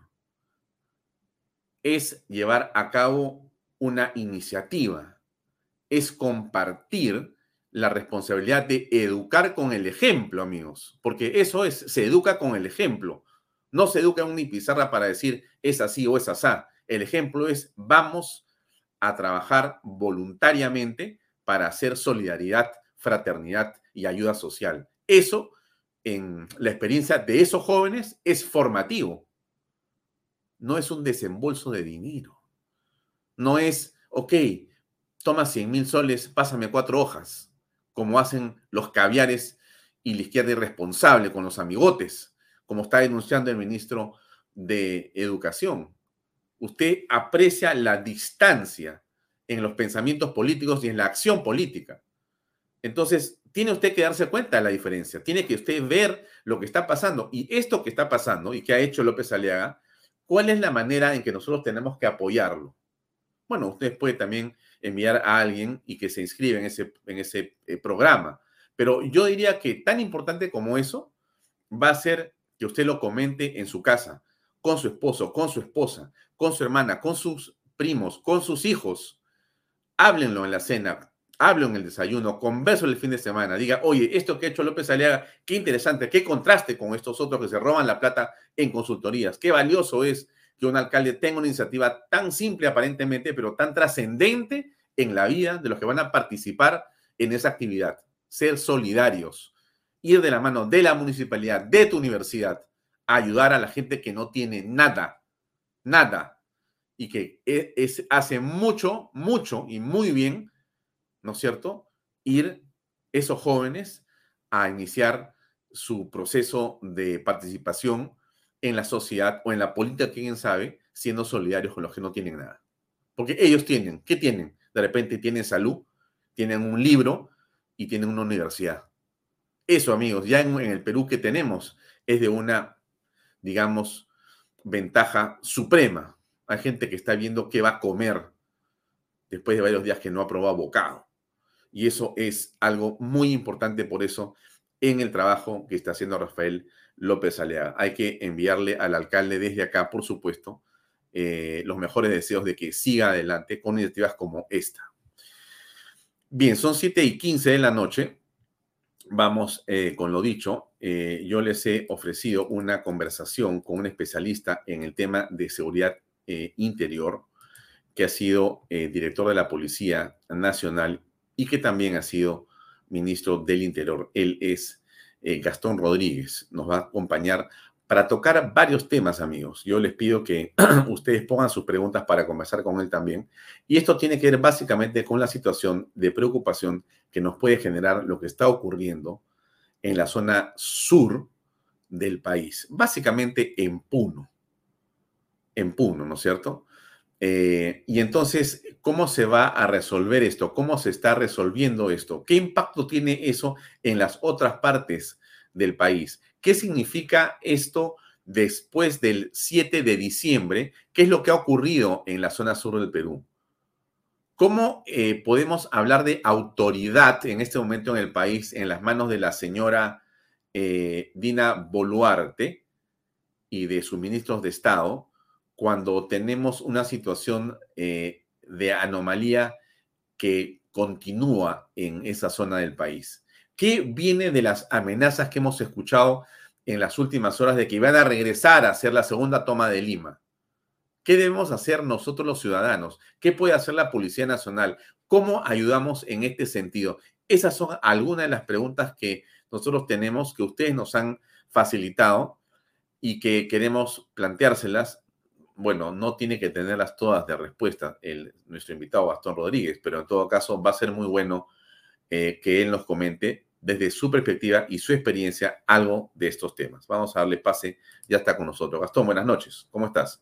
es llevar a cabo una iniciativa, es compartir la responsabilidad de educar con el ejemplo, amigos, porque eso es, se educa con el ejemplo. No se educa en una pizarra para decir es así o es asá. El ejemplo es vamos a trabajar voluntariamente para hacer solidaridad, fraternidad y ayuda social. Eso, en la experiencia de esos jóvenes, es formativo. No es un desembolso de dinero. No es, ok, toma 100 mil soles, pásame cuatro hojas, como hacen los caviares y la izquierda irresponsable con los amigotes, como está denunciando el ministro de Educación. Usted aprecia la distancia en los pensamientos políticos y en la acción política. Entonces, tiene usted que darse cuenta de la diferencia, tiene que usted ver lo que está pasando. Y esto que está pasando y que ha hecho López Aliaga, ¿cuál es la manera en que nosotros tenemos que apoyarlo? Bueno, usted puede también enviar a alguien y que se inscribe en ese, en ese eh, programa. Pero yo diría que tan importante como eso va a ser que usted lo comente en su casa, con su esposo, con su esposa, con su hermana, con sus primos, con sus hijos. Háblenlo en la cena, háblenlo en el desayuno, converso el fin de semana. Diga, oye, esto que ha hecho López Aliaga, qué interesante, qué contraste con estos otros que se roban la plata en consultorías. Qué valioso es que un alcalde tenga una iniciativa tan simple aparentemente, pero tan trascendente en la vida de los que van a participar en esa actividad. Ser solidarios, ir de la mano de la municipalidad, de tu universidad, a ayudar a la gente que no tiene nada, nada, y que e, es, hace mucho, mucho y muy bien, ¿no es cierto? Ir esos jóvenes a iniciar su proceso de participación en la sociedad o en la política, quién sabe, siendo solidarios con los que no tienen nada. Porque ellos tienen, ¿qué tienen? De repente tienen salud, tienen un libro y tienen una universidad. Eso, amigos, ya en, el Perú que tenemos es de una, digamos, ventaja suprema. Hay gente que está viendo qué va a comer después de varios días que no ha probado bocado. Y eso es algo muy importante por eso en el trabajo que está haciendo Rafael López Alea. Hay que enviarle al alcalde desde acá, por supuesto, eh, los mejores deseos de que siga adelante con iniciativas como esta. Bien, son 7 y 15 de la noche. Vamos eh, con lo dicho. Eh, yo les he ofrecido una conversación con un especialista en el tema de seguridad interior, que ha sido director de la Policía Nacional y que también ha sido ministro del Interior. Él es Gastón Rodríguez. Nos va a acompañar para tocar varios temas, amigos. Yo les pido que [CLEARS THROAT] ustedes pongan sus preguntas para conversar con él también. Y esto tiene que ver básicamente con la situación de preocupación que nos puede generar lo que está ocurriendo en la zona sur del país, básicamente en Puno. En Puno, ¿no es cierto? Eh, y entonces, ¿cómo se va a resolver esto? ¿Cómo se está resolviendo esto? ¿Qué impacto tiene eso en las otras partes del país? ¿Qué significa esto después del 7 de diciembre? ¿Qué es lo que ha ocurrido en la zona sur del Perú? ¿Cómo eh, podemos hablar de autoridad en este momento en el país en las manos de la señora eh, Dina Boluarte y de sus ministros de Estado cuando tenemos una situación eh, de anomalía que continúa en esa zona del país? ¿Qué viene de las amenazas que hemos escuchado en las últimas horas de que iban a regresar a hacer la segunda toma de Lima? ¿Qué debemos hacer nosotros los ciudadanos? ¿Qué puede hacer la Policía Nacional? ¿Cómo ayudamos en este sentido? Esas son algunas de las preguntas que nosotros tenemos, que ustedes nos han facilitado y que queremos planteárselas. Bueno, no tiene que tenerlas todas de respuesta el, nuestro invitado Gastón Rodríguez, pero en todo caso va a ser muy bueno eh, que él nos comente desde su perspectiva y su experiencia algo de estos temas. Vamos a darle pase, ya está con nosotros. Gastón, buenas noches, ¿cómo estás?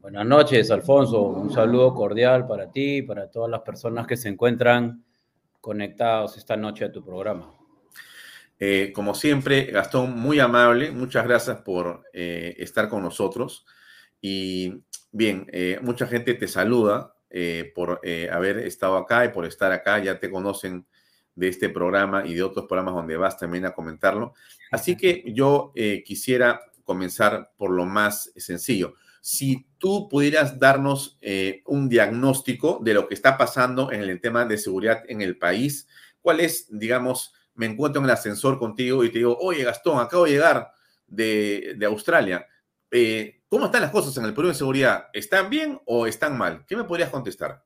Buenas noches, Alfonso. Un saludo cordial para ti y para todas las personas que se encuentran conectados esta noche a tu programa. Eh, como siempre, Gastón, muy amable. Muchas gracias por eh, estar con nosotros. Y bien, mucha gente te saluda por haber estado acá y por estar acá. Ya te conocen de este programa y de otros programas donde vas también a comentarlo. Así que yo eh, quisiera comenzar por lo más sencillo. Si tú pudieras darnos eh, un diagnóstico de lo que está pasando en el tema de seguridad en el país, ¿cuál es, digamos, me encuentro en el ascensor contigo y te digo, oye Gastón, acabo de llegar de, Australia. Eh, ¿Cómo están las cosas en el Perú de seguridad? ¿Están bien o están mal? ¿Qué me podrías contestar?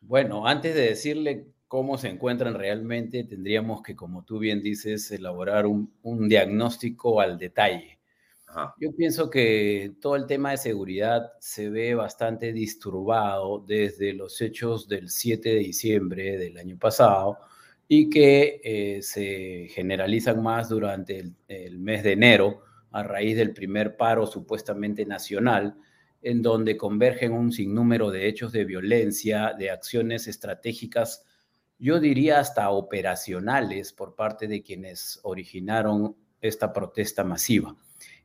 Bueno, antes de decirle cómo se encuentran realmente, tendríamos que, como tú bien dices, elaborar un, diagnóstico al detalle. Yo pienso que todo el tema de seguridad se ve bastante disturbado desde los hechos del 7 de diciembre del año pasado y que eh, se generalizan más durante el, el mes de enero a raíz del primer paro supuestamente nacional, en donde convergen un sinnúmero de hechos de violencia, de acciones estratégicas yo diría hasta operacionales por parte de quienes originaron esta protesta masiva.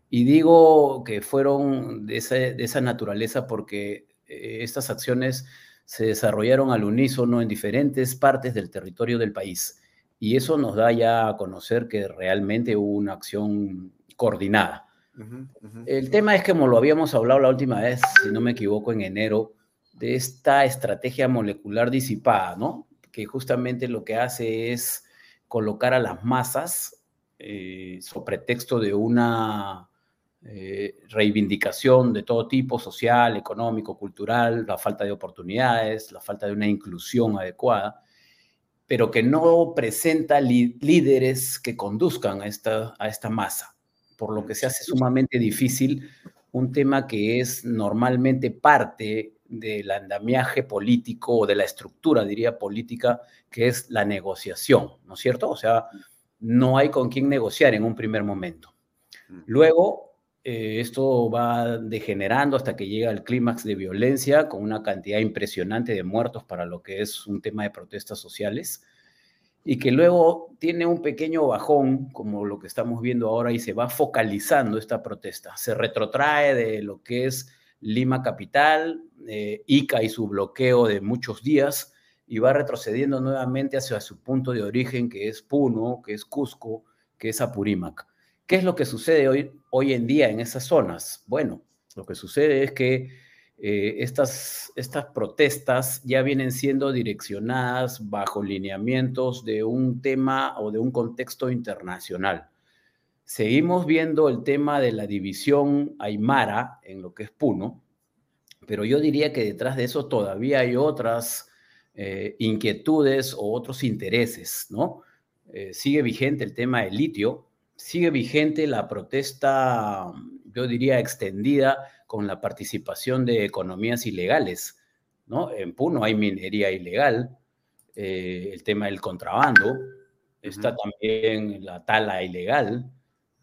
Y digo que fueron de esa, naturaleza porque eh, estas acciones se desarrollaron al unísono en diferentes partes del territorio del país. Y eso nos da ya a conocer que realmente hubo una acción coordinada. El tema es que, como lo habíamos hablado la última vez, si no me equivoco, en enero, de esta estrategia molecular disipada, ¿no? que justamente lo que hace es colocar a las masas eh, sobre pretexto de una eh, reivindicación de todo tipo, social, económico, cultural, la falta de oportunidades, la falta de una inclusión adecuada, pero que no presenta líderes que conduzcan a esta, a esta masa, por lo que se hace sumamente difícil un tema que es normalmente parte del andamiaje político o de la estructura, diría, política, que es la negociación, ¿no es cierto? O sea, no hay con quién negociar en un primer momento. Luego, eh, esto va degenerando hasta que llega al clímax de violencia con una cantidad impresionante de muertos para lo que es un tema de protestas sociales. Y que luego tiene un pequeño bajón, como lo que estamos viendo ahora, y se va focalizando esta protesta. Se retrotrae de lo que es Lima capital, eh, Ica y su bloqueo de muchos días, y va retrocediendo nuevamente hacia su punto de origen, que es Puno, que es Cusco, que es Apurímac. ¿Qué es lo que sucede hoy, hoy en día en esas zonas? Bueno, lo que sucede es que eh, estas, estas protestas ya vienen siendo direccionadas bajo lineamientos de un tema o de un contexto internacional. Seguimos viendo el tema de la división aymara en lo que es Puno, pero yo diría que detrás de eso todavía hay otras eh, inquietudes o otros intereses, ¿no? Eh, sigue vigente el tema del litio, sigue vigente la protesta, yo diría, extendida con la participación de economías ilegales, ¿no? En Puno hay minería ilegal, eh, el tema del contrabando, está también la tala ilegal,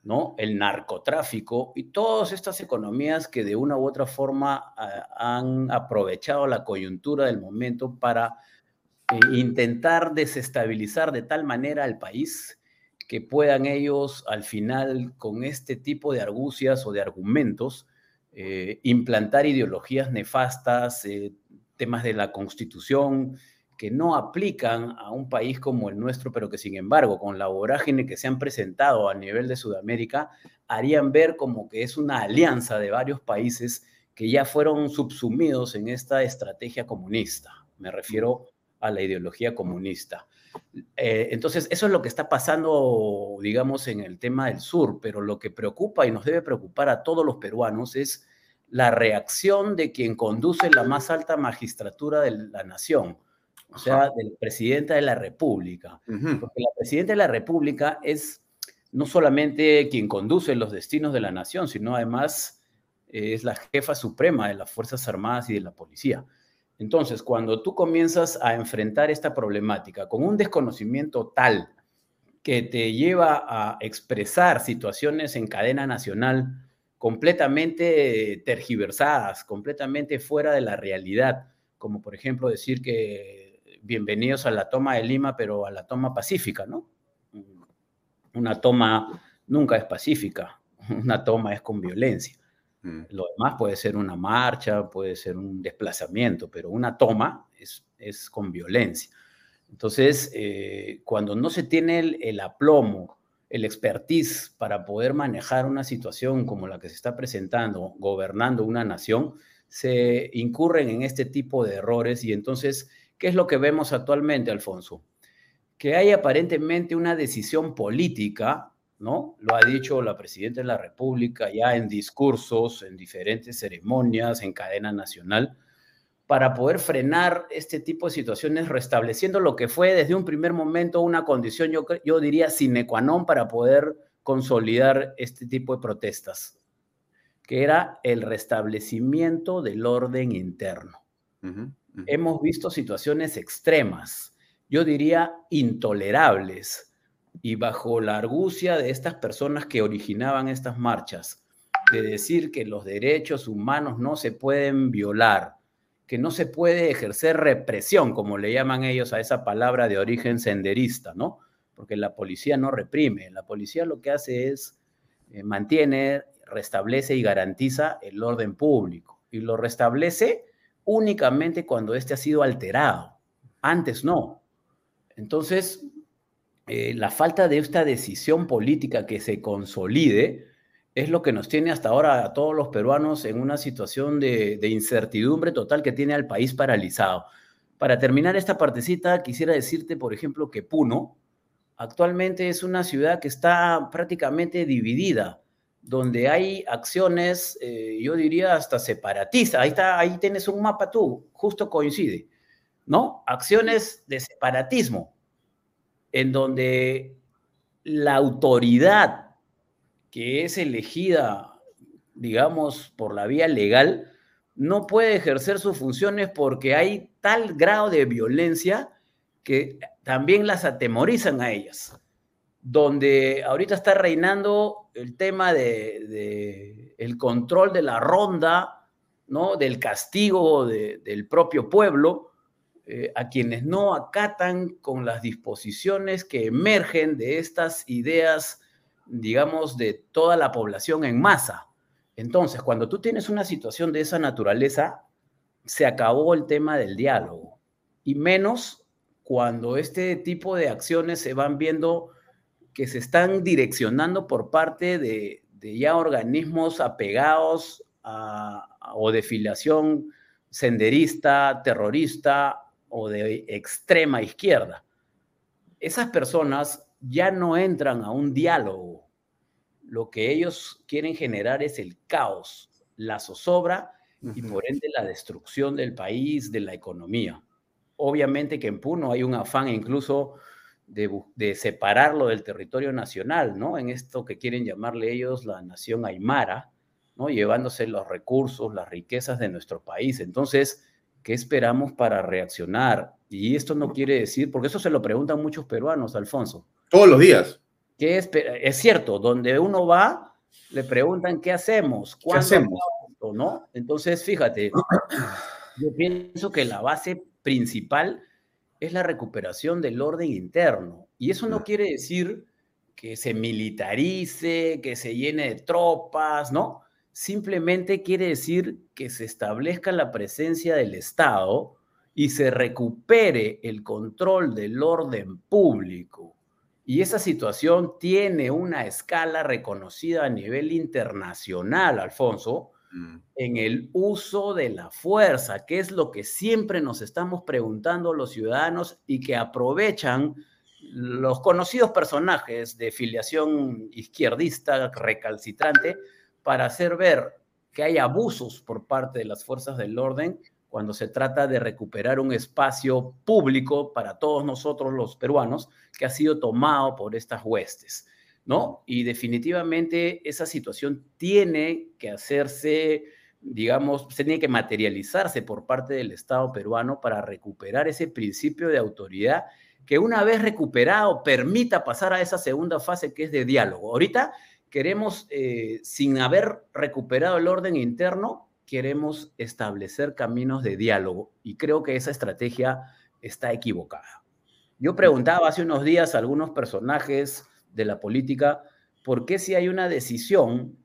¿no? El narcotráfico y todas estas economías que de una u otra forma ah, han aprovechado la coyuntura del momento para eh, intentar desestabilizar de tal manera al país que puedan ellos al final con este tipo de argucias o de argumentos eh, implantar ideologías nefastas, eh, temas de la constitución que no aplican a un país como el nuestro, pero que sin embargo, con la vorágine que se han presentado a nivel de Sudamérica, harían ver como que es una alianza de varios países que ya fueron subsumidos en esta estrategia comunista. Me refiero a la ideología comunista. Eh, entonces, eso es lo que está pasando, digamos, en el tema del sur, pero lo que preocupa y nos debe preocupar a todos los peruanos es la reacción de quien conduce la más alta magistratura de la nación, o sea, del presidente de la República. Porque la presidenta de la República es no solamente quien conduce los destinos de la nación, sino además es la jefa suprema de las Fuerzas Armadas y de la Policía. Entonces, cuando tú comienzas a enfrentar esta problemática con un desconocimiento tal que te lleva a expresar situaciones en cadena nacional completamente tergiversadas, completamente fuera de la realidad, como por ejemplo decir que bienvenidos a la toma de Lima, pero a la toma pacífica, ¿no? Una toma nunca es pacífica, [LAUGHS] una toma es con violencia. Mm. Lo demás puede ser una marcha, puede ser un desplazamiento, pero una toma es, es con violencia. Entonces, eh, cuando no se tiene el, aplomo, el expertise para poder manejar una situación como la que se está presentando, gobernando una nación, se incurren en este tipo de errores y entonces, ¿qué es lo que vemos actualmente, Alfonso? Que hay aparentemente una decisión política ¿no? Lo ha dicho la presidenta de la República ya en discursos, en diferentes ceremonias, en cadena nacional, para poder frenar este tipo de situaciones, restableciendo lo que fue desde un primer momento una condición, yo, yo diría, sine qua non para poder consolidar este tipo de protestas, que era el restablecimiento del orden interno. Hemos visto situaciones extremas, yo diría intolerables, y bajo la argucia de estas personas que originaban estas marchas, de decir que los derechos humanos no se pueden violar, que no se puede ejercer represión, como le llaman ellos a esa palabra de origen senderista, ¿no? Porque la policía no reprime, la policía lo que hace es eh, mantiene, restablece y garantiza el orden público y lo restablece únicamente cuando éste ha sido alterado, antes no. Entonces, eh, la falta de esta decisión política que se consolide es lo que nos tiene hasta ahora a todos los peruanos en una situación de, incertidumbre total que tiene al país paralizado. Para terminar esta partecita, quisiera decirte, por ejemplo, que Puno actualmente es una ciudad que está prácticamente dividida, donde hay acciones, eh, yo diría hasta separatistas. Ahí, ahí tienes un mapa tú, justo coincide, ¿no? Acciones de separatismo en donde la autoridad que es elegida, digamos, por la vía legal, no puede ejercer sus funciones porque hay tal grado de violencia que también las atemorizan a ellas. Donde ahorita está reinando el tema de, el control de la ronda, ¿no? del castigo del propio pueblo, eh, a quienes no acatan con las disposiciones que emergen de estas ideas, digamos, de toda la población en masa. Entonces, cuando tú tienes una situación de esa naturaleza, se acabó el tema del diálogo. Y menos cuando este tipo de acciones se van viendo que se están direccionando por parte de, ya organismos apegados o de filiación senderista, terrorista o de extrema izquierda. Esas personas ya no entran a un diálogo. Lo que ellos quieren generar es el caos, la zozobra y por ende la destrucción del país, de la economía. Obviamente que en Puno hay un afán incluso de, separarlo del territorio nacional, ¿no? En esto que quieren llamarle ellos la nación aymara, ¿no? Llevándose los recursos, las riquezas de nuestro país. Entonces, ¿qué esperamos para reaccionar? Y esto no quiere decir, porque eso se lo preguntan muchos peruanos, Alfonso. Todos los días. ¿Qué es, es cierto, donde uno va, le preguntan qué hacemos, ¿Qué hacemos? ¿no? Entonces, fíjate, yo pienso que la base principal es la recuperación del orden interno. Y eso no quiere decir que se militarice, que se llene de tropas, ¿no? Simplemente quiere decir que se establezca la presencia del Estado y se recupere el control del orden público. Y esa situación tiene una escala reconocida a nivel internacional, Alfonso, Mm. en el uso de la fuerza, que es lo que siempre nos estamos preguntando los ciudadanos y que aprovechan los conocidos personajes de filiación izquierdista recalcitrante para hacer ver que hay abusos por parte de las fuerzas del orden cuando se trata de recuperar un espacio público para todos nosotros los peruanos que ha sido tomado por estas huestes. ¿no? Y definitivamente esa situación tiene que hacerse, digamos, tiene que materializarse por parte del Estado peruano para recuperar ese principio de autoridad que una vez recuperado permita pasar a esa segunda fase que es de diálogo. Ahorita queremos, eh, sin haber recuperado el orden interno, queremos establecer caminos de diálogo y creo que esa estrategia está equivocada. Yo preguntaba hace unos días a algunos personajes de la política, ¿por qué si hay una decisión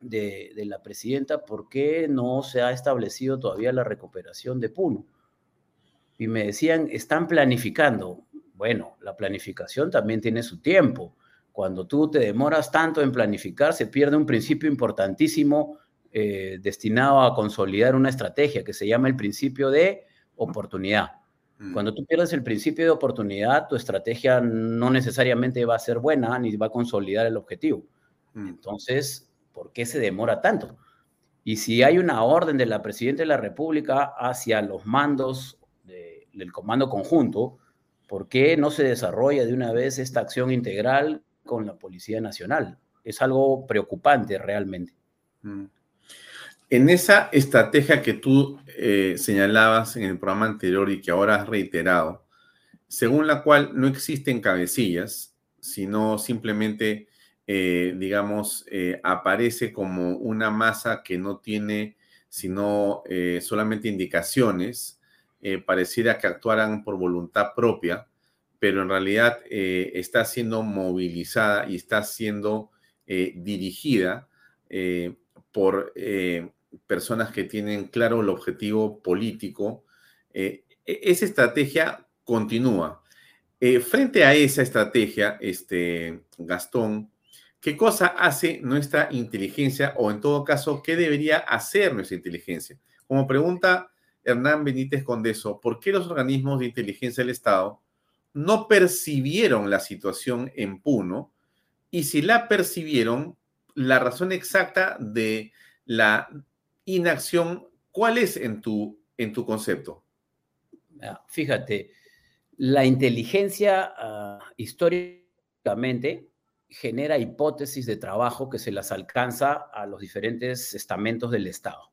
de, la presidenta, por qué no se ha establecido todavía la recuperación de Puno? Y me decían, están planificando. Bueno, la planificación también tiene su tiempo. Cuando tú te demoras tanto en planificar, se pierde un principio importantísimo eh, destinado a consolidar una estrategia que se llama el principio de oportunidad. Mm. Cuando tú pierdes el principio de oportunidad, tu estrategia no necesariamente va a ser buena ni va a consolidar el objetivo. Mm. Entonces, ¿por qué se demora tanto? Y si hay una orden de la Presidenta de la República hacia los mandos del Comando Conjunto, ¿por qué no se desarrolla de una vez esta acción integral con la Policía Nacional? Es algo preocupante realmente. Mm. En esa estrategia que tú eh, señalabas en el programa anterior y que ahora has reiterado, según la cual no existen cabecillas, sino simplemente, eh, digamos, eh, aparece como una masa que no tiene sino solamente indicaciones, pareciera que actuaran por voluntad propia, pero en realidad está siendo movilizada y está siendo dirigida por personas que tienen claro el objetivo político, eh, e-, esa estrategia continúa. Eh, frente a esa estrategia, este, Gastón, ¿qué cosa hace nuestra inteligencia o en todo caso, qué debería hacer nuestra inteligencia? Como pregunta Hernán Benítez Condeso, ¿por qué los organismos de inteligencia del Estado no percibieron la situación en Puno? Y si la percibieron, la razón exacta de la inacción, ¿cuál es en tu, en tu concepto? Fíjate, la inteligencia ah, históricamente genera hipótesis de trabajo que se las alcanza a los diferentes estamentos del Estado.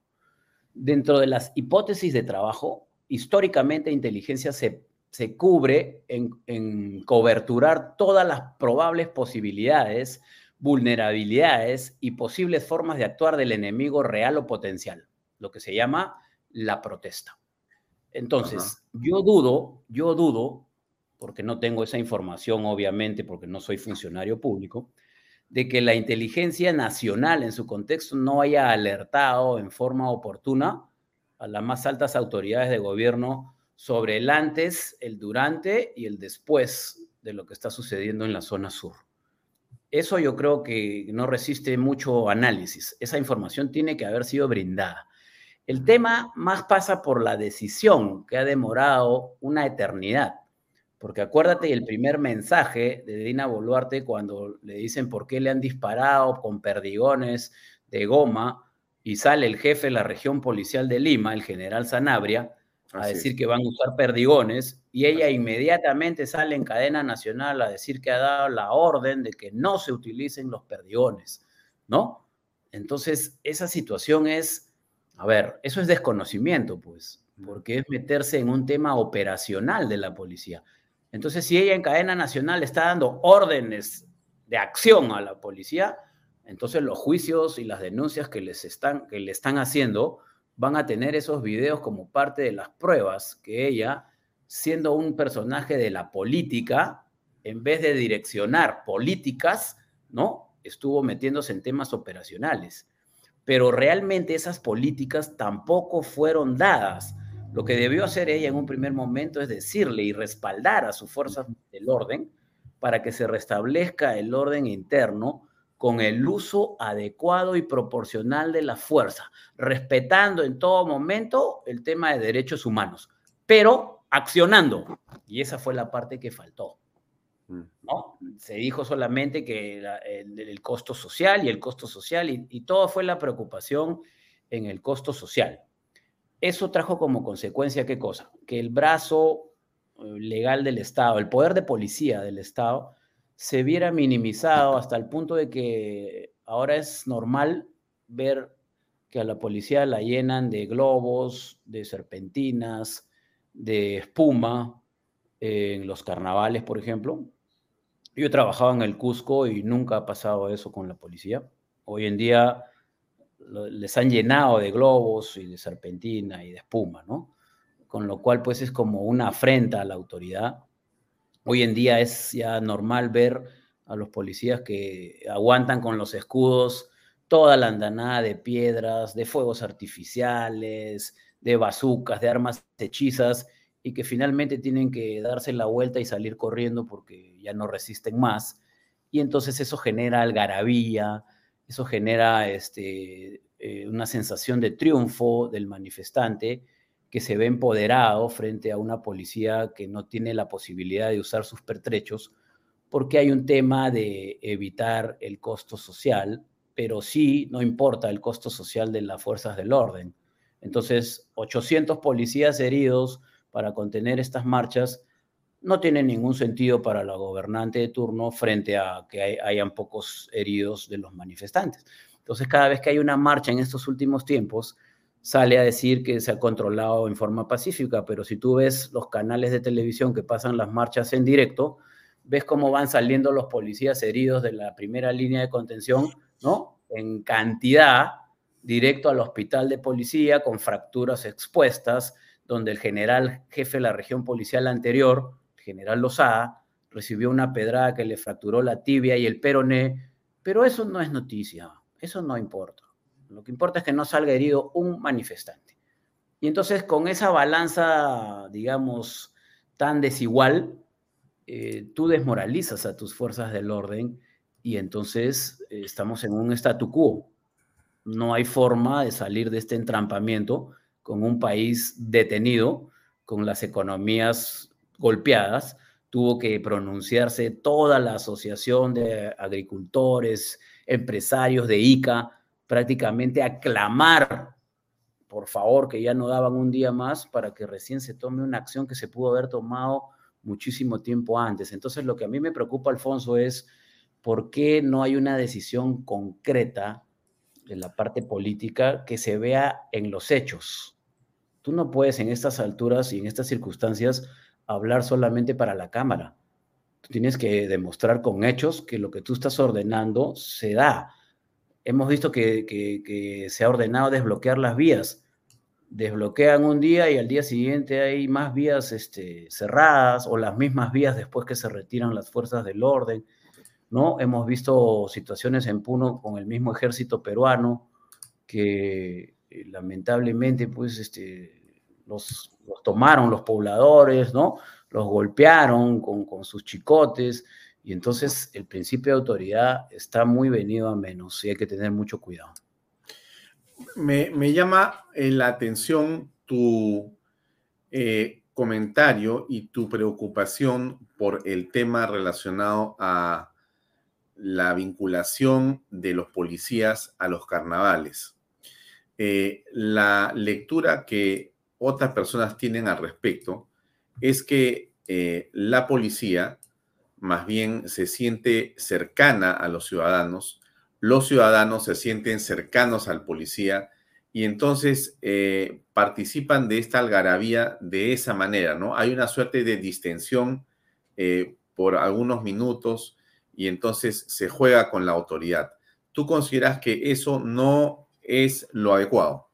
Dentro de las hipótesis de trabajo, históricamente inteligencia se, se cubre en, en coberturar todas las probables posibilidades vulnerabilidades y posibles formas de actuar del enemigo real o potencial, lo que se llama la protesta. Entonces, yo dudo, yo dudo, porque no tengo esa información, obviamente, porque no soy funcionario público, de que la inteligencia nacional en su contexto no haya alertado en forma oportuna a las más altas autoridades de gobierno sobre el antes, el durante y el después de lo que está sucediendo en la zona sur. Eso yo creo que no resiste mucho análisis. Esa información tiene que haber sido brindada. El tema más pasa por la decisión que ha demorado una eternidad. Porque acuérdate el primer mensaje de Dina Boluarte cuando le dicen por qué le han disparado con perdigones de goma y sale el jefe de la región policial de Lima, el general Sanabria, a decir que van a usar perdigones y ella inmediatamente sale en cadena nacional a decir que ha dado la orden de que no se utilicen los perdigones, ¿no? Entonces, esa situación es, a ver, eso es desconocimiento, pues, porque es meterse en un tema operacional de la policía. Entonces, si ella en cadena nacional está dando órdenes de acción a la policía, entonces los juicios y las denuncias que les están, que le están haciendo van a tener esos videos como parte de las pruebas que ella, siendo un personaje de la política, en vez de direccionar políticas, ¿no? Estuvo metiéndose en temas operacionales. Pero realmente esas políticas tampoco fueron dadas lo que debió hacer ella en un primer momento es decirle y respaldar a sus fuerzas del orden para que se restablezca el orden interno con el uso adecuado y proporcional de la fuerza, respetando en todo momento el tema de derechos humanos, pero accionando. Y esa fue la parte que faltó. Mm. ¿no? Se dijo solamente que el, costo social y el costo social, y, y todo fue la preocupación en el costo social. Eso trajo como consecuencia, ¿qué cosa? Que el brazo eh, legal del Estado, el poder de policía del Estado, se viera minimizado hasta el punto de que ahora es normal ver que a la policía la llenan de globos, de serpentinas, de espuma, en los carnavales, por ejemplo. Yo he trabajado en el Cusco y nunca ha pasado eso con la policía. Hoy en día les han llenado de globos y de serpentina y de espuma, ¿no? Con lo cual, pues es como una afrenta a la autoridad. Hoy en día es ya normal ver a los policías que aguantan con los escudos toda la andanada de piedras, de fuegos artificiales, de bazucas, de armas hechizas, y que finalmente tienen que darse la vuelta y salir corriendo porque ya no resisten más. Y entonces eso genera algarabía, eso genera este, eh, una sensación de triunfo del manifestante que se ve empoderado frente a una policía que no tiene la posibilidad de usar sus pertrechos, porque hay un tema de evitar el costo social, pero sí no importa el costo social de las fuerzas del orden. Entonces, 800 policías heridos para contener estas marchas no tiene ningún sentido para la gobernante de turno frente a que hayan pocos heridos de los manifestantes. Entonces, cada vez que hay una marcha en estos últimos tiempos, sale a decir que se ha controlado en forma pacífica, pero si tú ves los canales de televisión que pasan las marchas en directo, ves cómo van saliendo los policías heridos de la primera línea de contención, ¿no? En cantidad, directo al hospital de policía con fracturas expuestas, donde el general jefe de la región policial anterior general Lozada recibió una pedrada que le fracturó la tibia y el peroné, pero eso no es noticia, eso no importa. Lo que importa es que no salga herido un manifestante. Y entonces con esa balanza, digamos, tan desigual, eh, tú desmoralizas a tus fuerzas del orden y entonces eh, estamos en un statu quo. No hay forma de salir de este entrampamiento con un país detenido, con las economías golpeadas, tuvo que pronunciarse toda la Asociación de Agricultores, Empresarios de ICA, prácticamente aclamar, por favor, que ya no daban un día más para que recién se tome una acción que se pudo haber tomado muchísimo tiempo antes. Entonces, lo que a mí me preocupa, Alfonso, es por qué no hay una decisión concreta de la parte política que se vea en los hechos. Tú no puedes en estas alturas y en estas circunstancias hablar solamente para la Cámara. Tú tienes que demostrar con hechos que lo que tú estás ordenando se da. Hemos visto que, se ha ordenado desbloquear las vías. desbloquean un día y al día siguiente hay más vías este, cerradas o las mismas vías después que se retiran las fuerzas del orden, ¿no? Hemos visto situaciones en Puno con el mismo ejército peruano que eh, lamentablemente pues este, los, tomaron los pobladores, ¿no? Los golpearon con sus chicotes y entonces el principio de autoridad está muy venido a menos y hay que tener mucho cuidado me, llama eh, la atención tu eh, comentario y tu preocupación por el tema relacionado a la vinculación de los policías a los carnavales. Eh, la lectura que otras personas tienen al respecto es que la policía más bien se siente cercana a los ciudadanos los ciudadanos se sienten cercanos al policía y entonces eh, participan de esta algarabía de esa manera, ¿no? Hay una suerte de distensión eh, por algunos minutos y entonces se juega con la autoridad. ¿Tú consideras que eso no es lo adecuado?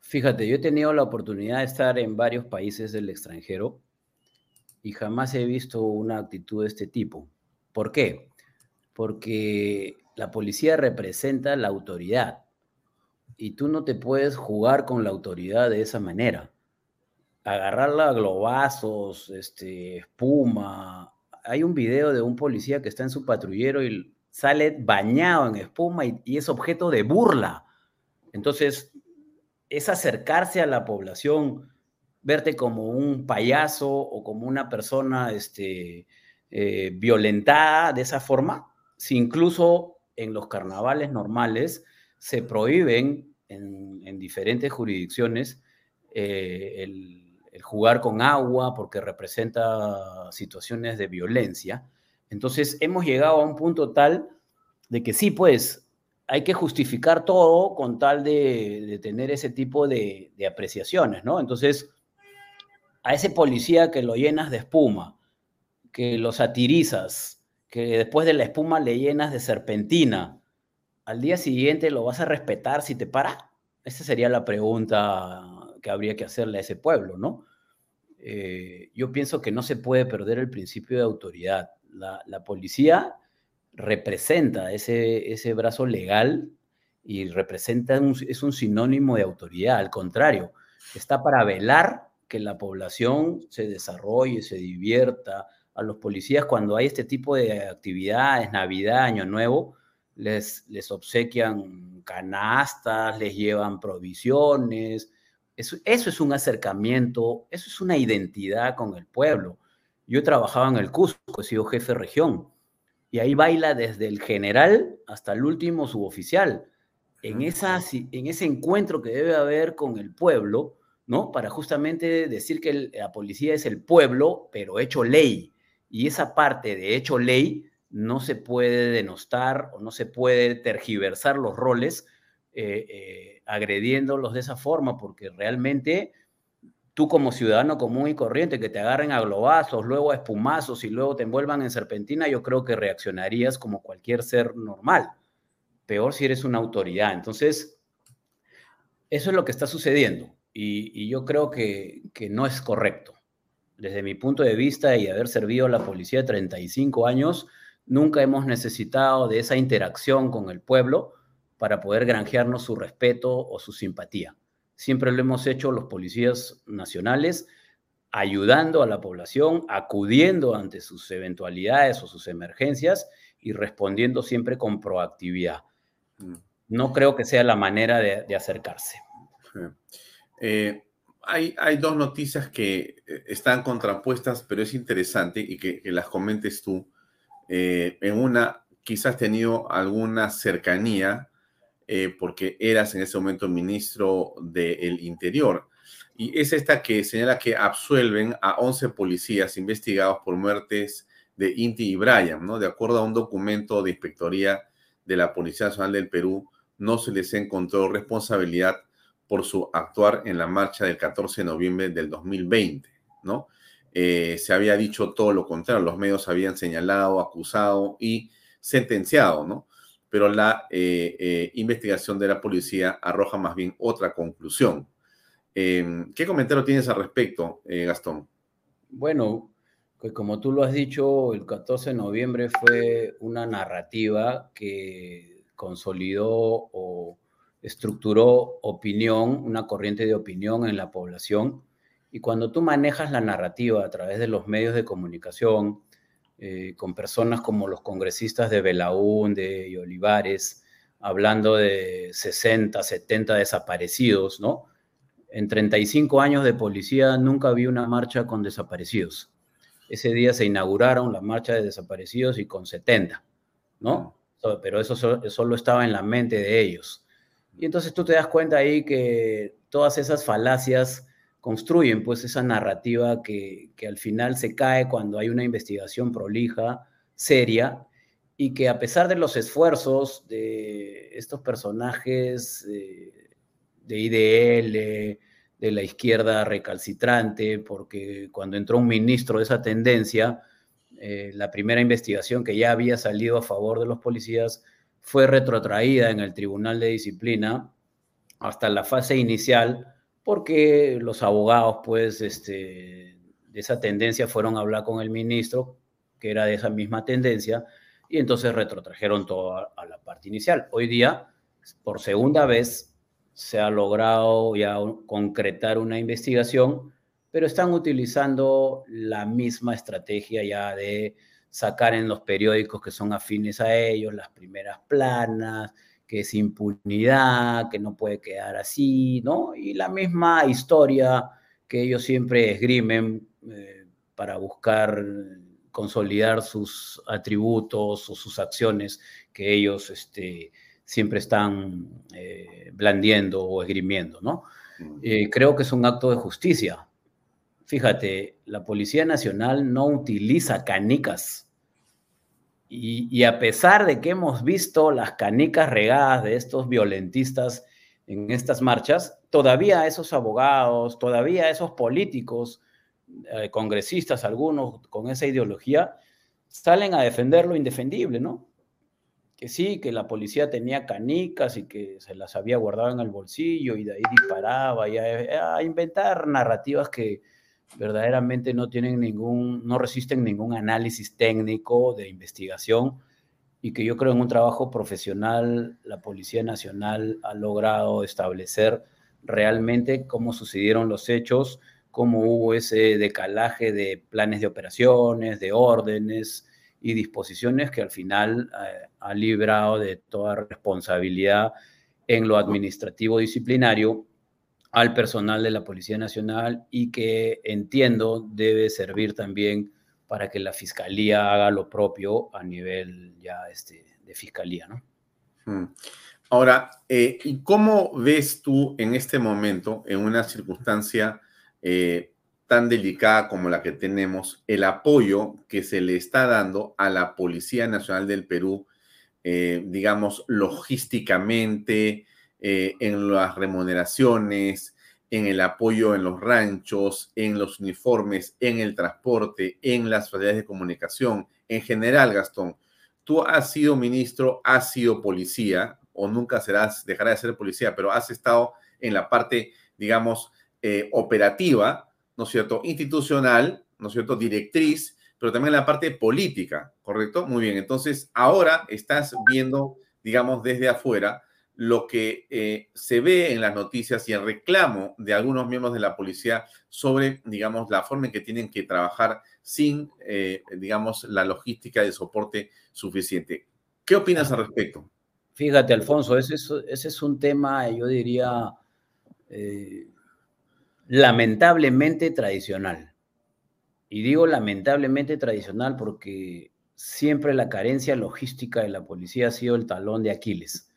Fíjate, yo he tenido la oportunidad de estar en varios países del extranjero y jamás he visto una actitud de este tipo. ¿Por qué? Porque la policía representa la autoridad y tú no te puedes jugar con la autoridad de esa manera. Agarrarla a globazos, este, espuma. Hay un video de un policía que está en su patrullero y sale bañado en espuma y, es objeto de burla. Entonces, es acercarse a la población, verte como un payaso o como una persona este, eh, violentada de esa forma, si incluso en los carnavales normales se prohíben en, diferentes jurisdicciones eh, el, jugar con agua porque representa situaciones de violencia. Entonces hemos llegado a un punto tal de que sí, pues hay que justificar todo con tal de, tener ese tipo de, de, apreciaciones, ¿no? Entonces, a ese policía que lo llenas de espuma, que lo satirizas, que después de la espuma le llenas de serpentina, al día siguiente lo vas a respetar si te para? Esa sería la pregunta que habría que hacerle a ese pueblo, ¿no? Eh, yo pienso que no se puede perder el principio de autoridad. La, policía representa ese, ese brazo legal y representa es un sinónimo de autoridad. Al contrario, está para velar que la población se desarrolle, se divierta, a los policías cuando hay este tipo de actividades, Navidad, Año Nuevo, les, les obsequian canastas, les llevan provisiones. Eso, eso es un acercamiento, eso es una identidad con el pueblo. Yo he trabajado en el Cusco, he sido jefe de región, y ahí baila desde el general hasta el último suboficial. En, esa, en ese encuentro que debe haber con el pueblo, ¿no? Para justamente decir que la policía es el pueblo, pero hecho ley. Y esa parte de hecho ley no se puede denostar o no se puede tergiversar los roles eh, eh, agrediéndolos de esa forma, porque realmente tú como ciudadano común y corriente que te agarren a globazos, luego a espumazos y luego te envuelvan en serpentina, yo creo que reaccionarías como cualquier ser normal. Peor si eres una autoridad. Entonces, eso es lo que está sucediendo y, yo creo que no es correcto desde mi punto de vista y haber servido a la policía 35 años, nunca hemos necesitado de esa interacción con el pueblo para poder granjearnos su respeto o su simpatía. Siempre lo hemos hecho los policías nacionales, ayudando a la población, acudiendo ante sus eventualidades o sus emergencias y respondiendo siempre con proactividad. Mm. No creo que sea la manera de, acercarse. Eh, hay, dos noticias que eh, están contrapuestas, pero es interesante y que, las comentes tú. Eh, en una, quizás tenido alguna cercanía eh, porque eras en ese momento ministro del Interior. Y es esta que señala que absuelven a 11 policías investigados por muertes de Inti y Brian, ¿no? De acuerdo a un documento de inspectoría de la Policía Nacional del Perú, no se les encontró responsabilidad por su actuar en la marcha del 14 de noviembre del 2020, ¿no? Eh, se había dicho todo lo contrario, los medios habían señalado, acusado y sentenciado, ¿no? Pero la eh, eh, investigación de la policía arroja más bien otra conclusión. Em, ¿Qué comentario tienes al respecto, Gastón? Bueno, pues como tú lo has dicho, el 14 de noviembre fue una narrativa que consolidó o estructuró opinión, una corriente de opinión en la población. Y cuando tú manejas la narrativa a través de los medios de comunicación, eh, con personas como los congresistas de Belaúnde y Olivares, hablando de 60, 70 desaparecidos, ¿no? En 35 años de policía nunca vi una marcha con desaparecidos. Ese día se inauguraron la marcha de desaparecidos y con 70, ¿no? Pero eso solo estaba en la mente de ellos. Y entonces tú te das cuenta ahí que todas esas falacias construyen pues esa narrativa que, al final se cae cuando hay una investigación prolija, seria, y que a pesar de los esfuerzos de estos personajes de, de IDL, de la izquierda recalcitrante, porque cuando entró un ministro de esa tendencia, eh, la primera investigación que ya había salido a favor de los policías fue retrotraída en el Tribunal de Disciplina hasta la fase inicial, porque los abogados, pues, este, de esa tendencia fueron a hablar con el ministro, que era de esa misma tendencia, y entonces retrotrajeron todo a la parte inicial. Hoy día, por segunda vez, se ha logrado ya concretar una investigación, pero están utilizando la misma estrategia ya de sacar en los periódicos que son afines a ellos las primeras planas, que es impunidad, que no puede quedar así, ¿no? Y la misma historia que ellos siempre esgrimen eh, para buscar consolidar sus atributos o sus acciones que ellos este, siempre están eh, blandiendo o esgrimiendo, ¿no? Mm. Eh, creo que es un acto de justicia. Fíjate, la Policía Nacional no utiliza canicas. Y, a pesar de que hemos visto las canicas regadas de estos violentistas en estas marchas, todavía esos abogados, todavía esos políticos, eh, congresistas, algunos con esa ideología, salen a defender lo indefendible, ¿no? que sí, que la policía tenía canicas y que se las había guardado en el bolsillo y de ahí disparaba y a, inventar narrativas que verdaderamente no tienen ningún, no resisten ningún análisis técnico de investigación y que yo creo en un trabajo profesional la Policía Nacional ha logrado establecer realmente cómo sucedieron los hechos, cómo hubo ese decalaje de planes de operaciones, de órdenes, y disposiciones que al final eh, ha librado de toda responsabilidad en lo administrativo disciplinario al personal de la Policía Nacional y que entiendo debe servir también para que la Fiscalía haga lo propio a nivel ya este, de Fiscalía, ¿no? Hmm. Ahora, eh, ¿y cómo ves tú en este momento, en una circunstancia eh, tan delicada como la que tenemos, el apoyo que se le está dando a la Policía Nacional del Perú, eh, digamos, logísticamente, eh, en las remuneraciones, en el apoyo en los ranchos, en los uniformes, en el transporte, en las facilidades de comunicación, en general, Gastón. Tú has sido ministro, has sido policía, o nunca serás, dejarás de ser policía, pero has estado en la parte, digamos, eh, operativa ¿no es cierto?, institucional, ¿no es cierto?, directriz, pero también la parte política, ¿correcto? Muy bien, entonces ahora estás viendo, digamos, desde afuera lo que eh, se ve en las noticias y el reclamo de algunos miembros de la policía sobre, digamos, la forma en que tienen que trabajar sin, eh, digamos, la logística de soporte suficiente. ¿Qué opinas al respecto? Fíjate, Alfonso, ese es, un tema, yo diría, eh, lamentablemente tradicional. Y digo lamentablemente tradicional porque siempre la carencia logística de la policía ha sido el talón de Aquiles.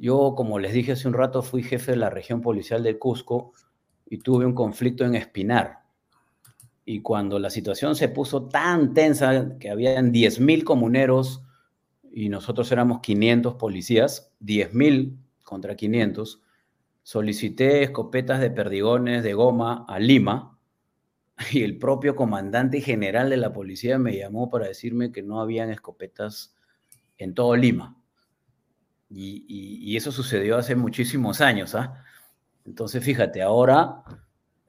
Yo, como les dije hace un rato, fui jefe de la región policial de Cusco y tuve un conflicto en Espinar. Y cuando la situación se puso tan tensa que habían 10.000 comuneros y nosotros éramos 500 policías, 10.000 contra 500, solicité escopetas de perdigones de goma a Lima [LAUGHS] y el propio comandante general de la policía me llamó para decirme que no habían escopetas en todo Lima. Y, eso sucedió hace muchísimos años, ¿ah? Entonces, fíjate, ahora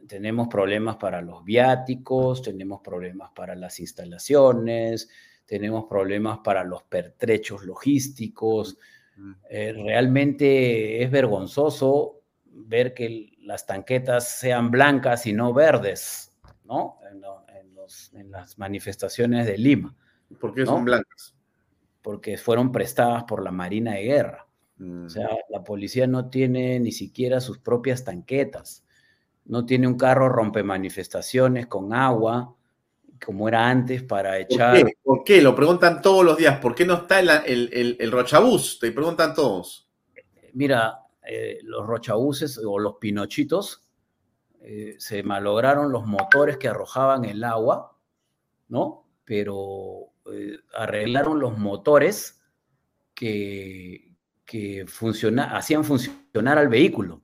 tenemos problemas para los viáticos, tenemos problemas para las instalaciones, tenemos problemas para los pertrechos logísticos. Eh, realmente es vergonzoso ver que las tanquetas sean blancas y no verdes, ¿no? En, las manifestaciones de Lima. ¿Por qué son blancas? Porque fueron prestadas por la Marina de Guerra. O mm. sea, la policía no tiene ni siquiera sus propias tanquetas, no tiene un carro rompe manifestaciones con agua, como era antes, para echar... ¿Por qué? Lo preguntan todos los días. ¿Por qué no está el, el, el, rochabús? Te preguntan todos. Mira, eh, los rochabuses o los pinochitos eh, se malograron los motores que arrojaban el agua, ¿no? Pero eh, arreglaron los motores que, hacían funcionar al vehículo.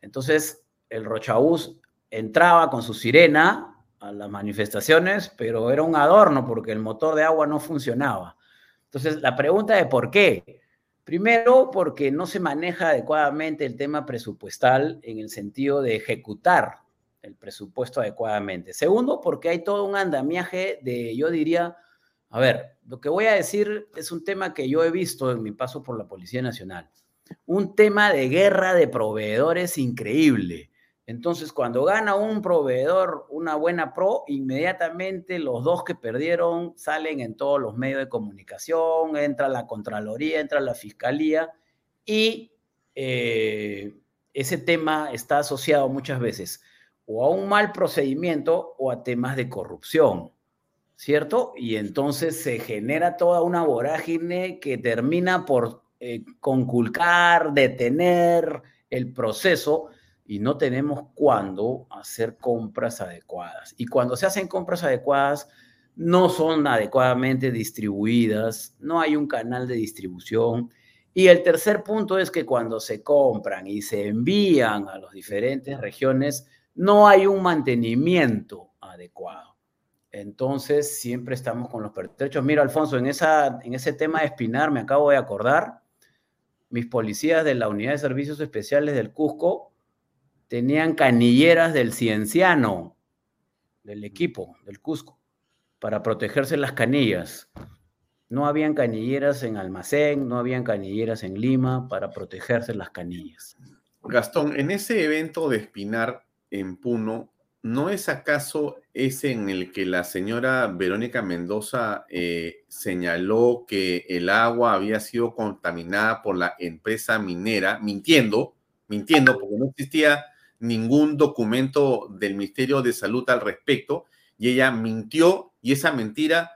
Entonces, el rochabús entraba con su sirena a las manifestaciones, pero era un adorno porque el motor de agua no funcionaba. Entonces, la pregunta de por qué. Primero, porque no se maneja adecuadamente el tema presupuestal en el sentido de ejecutar el presupuesto adecuadamente. Segundo, porque hay todo un andamiaje de, yo diría, a ver, lo que voy a decir es un tema que yo he visto en mi paso por la Policía Nacional. Un tema de guerra de proveedores increíble entonces, cuando gana un proveedor una buena pro, inmediatamente los dos que perdieron salen en todos los medios de comunicación, entra la Contraloría, entra la Fiscalía y eh, ese tema está asociado muchas veces o a un mal procedimiento o a temas de corrupción, ¿cierto? Y entonces se genera toda una vorágine que termina por eh, conculcar, detener el proceso y no tenemos cuándo hacer compras adecuadas. Y cuando se hacen compras adecuadas, no son adecuadamente distribuidas, no hay un canal de distribución. Y el tercer punto es que cuando se compran y se envían a las diferentes regiones, no hay un mantenimiento adecuado. Entonces, siempre estamos con los pertrechos. Mira, Alfonso, en, esa, en ese tema de Espinar me acabo de acordar, mis policías de la Unidad de Servicios Especiales del Cusco tenían canilleras del cienciano, del equipo, del Cusco, para protegerse las canillas. No habían canilleras en Almacén, no habían canilleras en Lima para protegerse las canillas. Gastón, en ese evento de Espinar en Puno, ¿no es acaso ese en el que la señora Verónica Mendoza eh, señaló que el agua había sido contaminada por la empresa minera, mintiendo, mintiendo, porque no existía ningún documento del Ministerio de Salud al respecto y ella mintió y esa mentira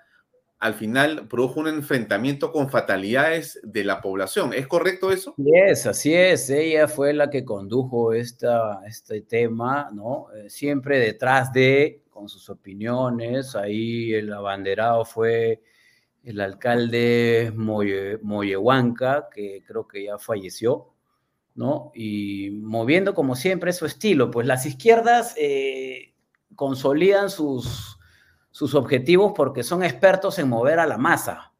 al final produjo un enfrentamiento con fatalidades de la población. ¿Es correcto eso? Sí, es, así es. Ella fue la que condujo esta, este tema, ¿no? Eh, siempre detrás de, con sus opiniones. Ahí el abanderado fue el alcalde Moye, Moyehuanca, que creo que ya falleció. ¿no? Y moviendo como siempre su estilo, pues las izquierdas eh, consolidan sus, sus objetivos porque son expertos en mover a la masa,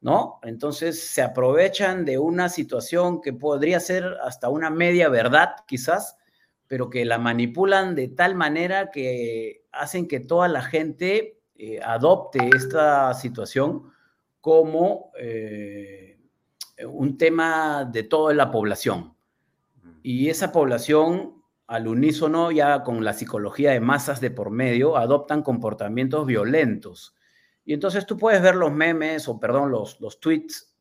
¿no? Entonces se aprovechan de una situación que podría ser hasta una media verdad, quizás, pero que la manipulan de tal manera que hacen que toda la gente eh, adopte esta situación como eh, un tema de toda la población y esa población al unísono, ya con la psicología de masas de por medio, adoptan comportamientos violentos. Y entonces tú puedes ver los memes o, perdón, los, los tweets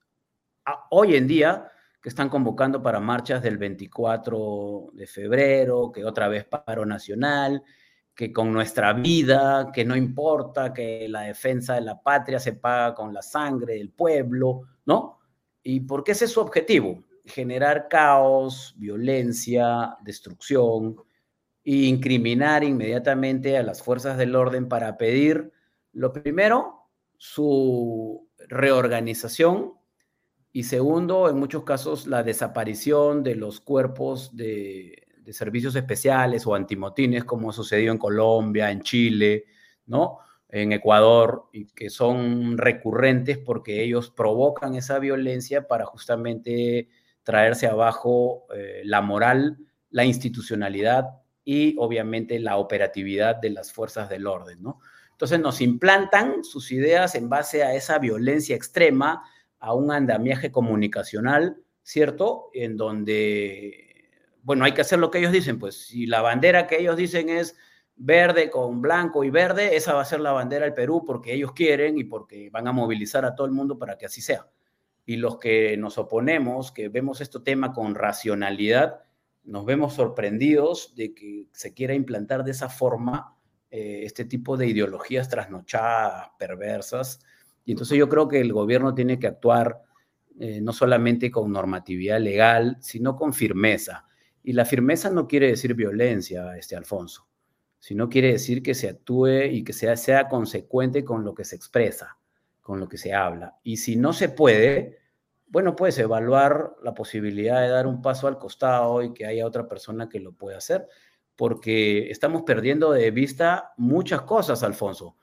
hoy en día que están convocando para marchas del 24 de febrero, que otra vez paro nacional, que con nuestra vida, que no importa, que la defensa de la patria se paga con la sangre del pueblo, ¿no? ¿Y por qué ese es su objetivo? Generar caos, violencia, destrucción e incriminar inmediatamente a las fuerzas del orden para pedir, lo primero, su reorganización y segundo, en muchos casos, la desaparición de los cuerpos de, de servicios especiales o antimotines, como sucedió en Colombia, en Chile, ¿no? en Ecuador, y que son recurrentes porque ellos provocan esa violencia para justamente traerse abajo eh, la moral la institucionalidad y obviamente la operatividad de las fuerzas del orden, ¿no? Entonces nos implantan sus ideas en base a esa violencia extrema, a un andamiaje comunicacional, ¿cierto? En donde, bueno, hay que hacer lo que ellos dicen, pues si la bandera que ellos dicen es verde con blanco y verde, esa va a ser la bandera del Perú porque ellos quieren y porque van a movilizar a todo el mundo para que así sea. Y los que nos oponemos, que vemos este tema con racionalidad, nos vemos sorprendidos de que se quiera implantar de esa forma eh, este tipo de ideologías trasnochadas, perversas. Y entonces yo creo que el gobierno tiene que actuar eh, no solamente con normatividad legal, sino con firmeza. Y la firmeza no quiere decir violencia, este Alfonso sino quiere decir que se actúe y que sea, sea consecuente con lo que se expresa, con lo que se habla. Y si no se puede, bueno, puedes evaluar la posibilidad de dar un paso al costado y que haya otra persona que lo pueda hacer, porque estamos perdiendo de vista muchas cosas, Alfonso.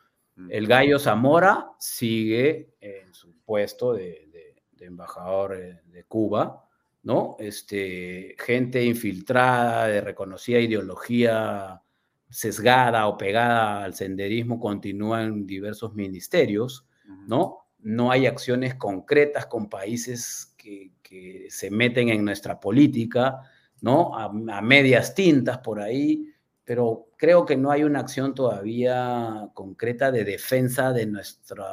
El gallo Zamora sigue en su puesto de, de embajador eh, de Cuba, ¿no? Este, gente infiltrada, de reconocida ideología sesgada o pegada al senderismo continúa en diversos ministerios, ¿no? No hay acciones concretas con países que, se meten en nuestra política, ¿no? A, medias tintas por ahí, pero creo que no hay una acción todavía concreta de defensa de nuestra,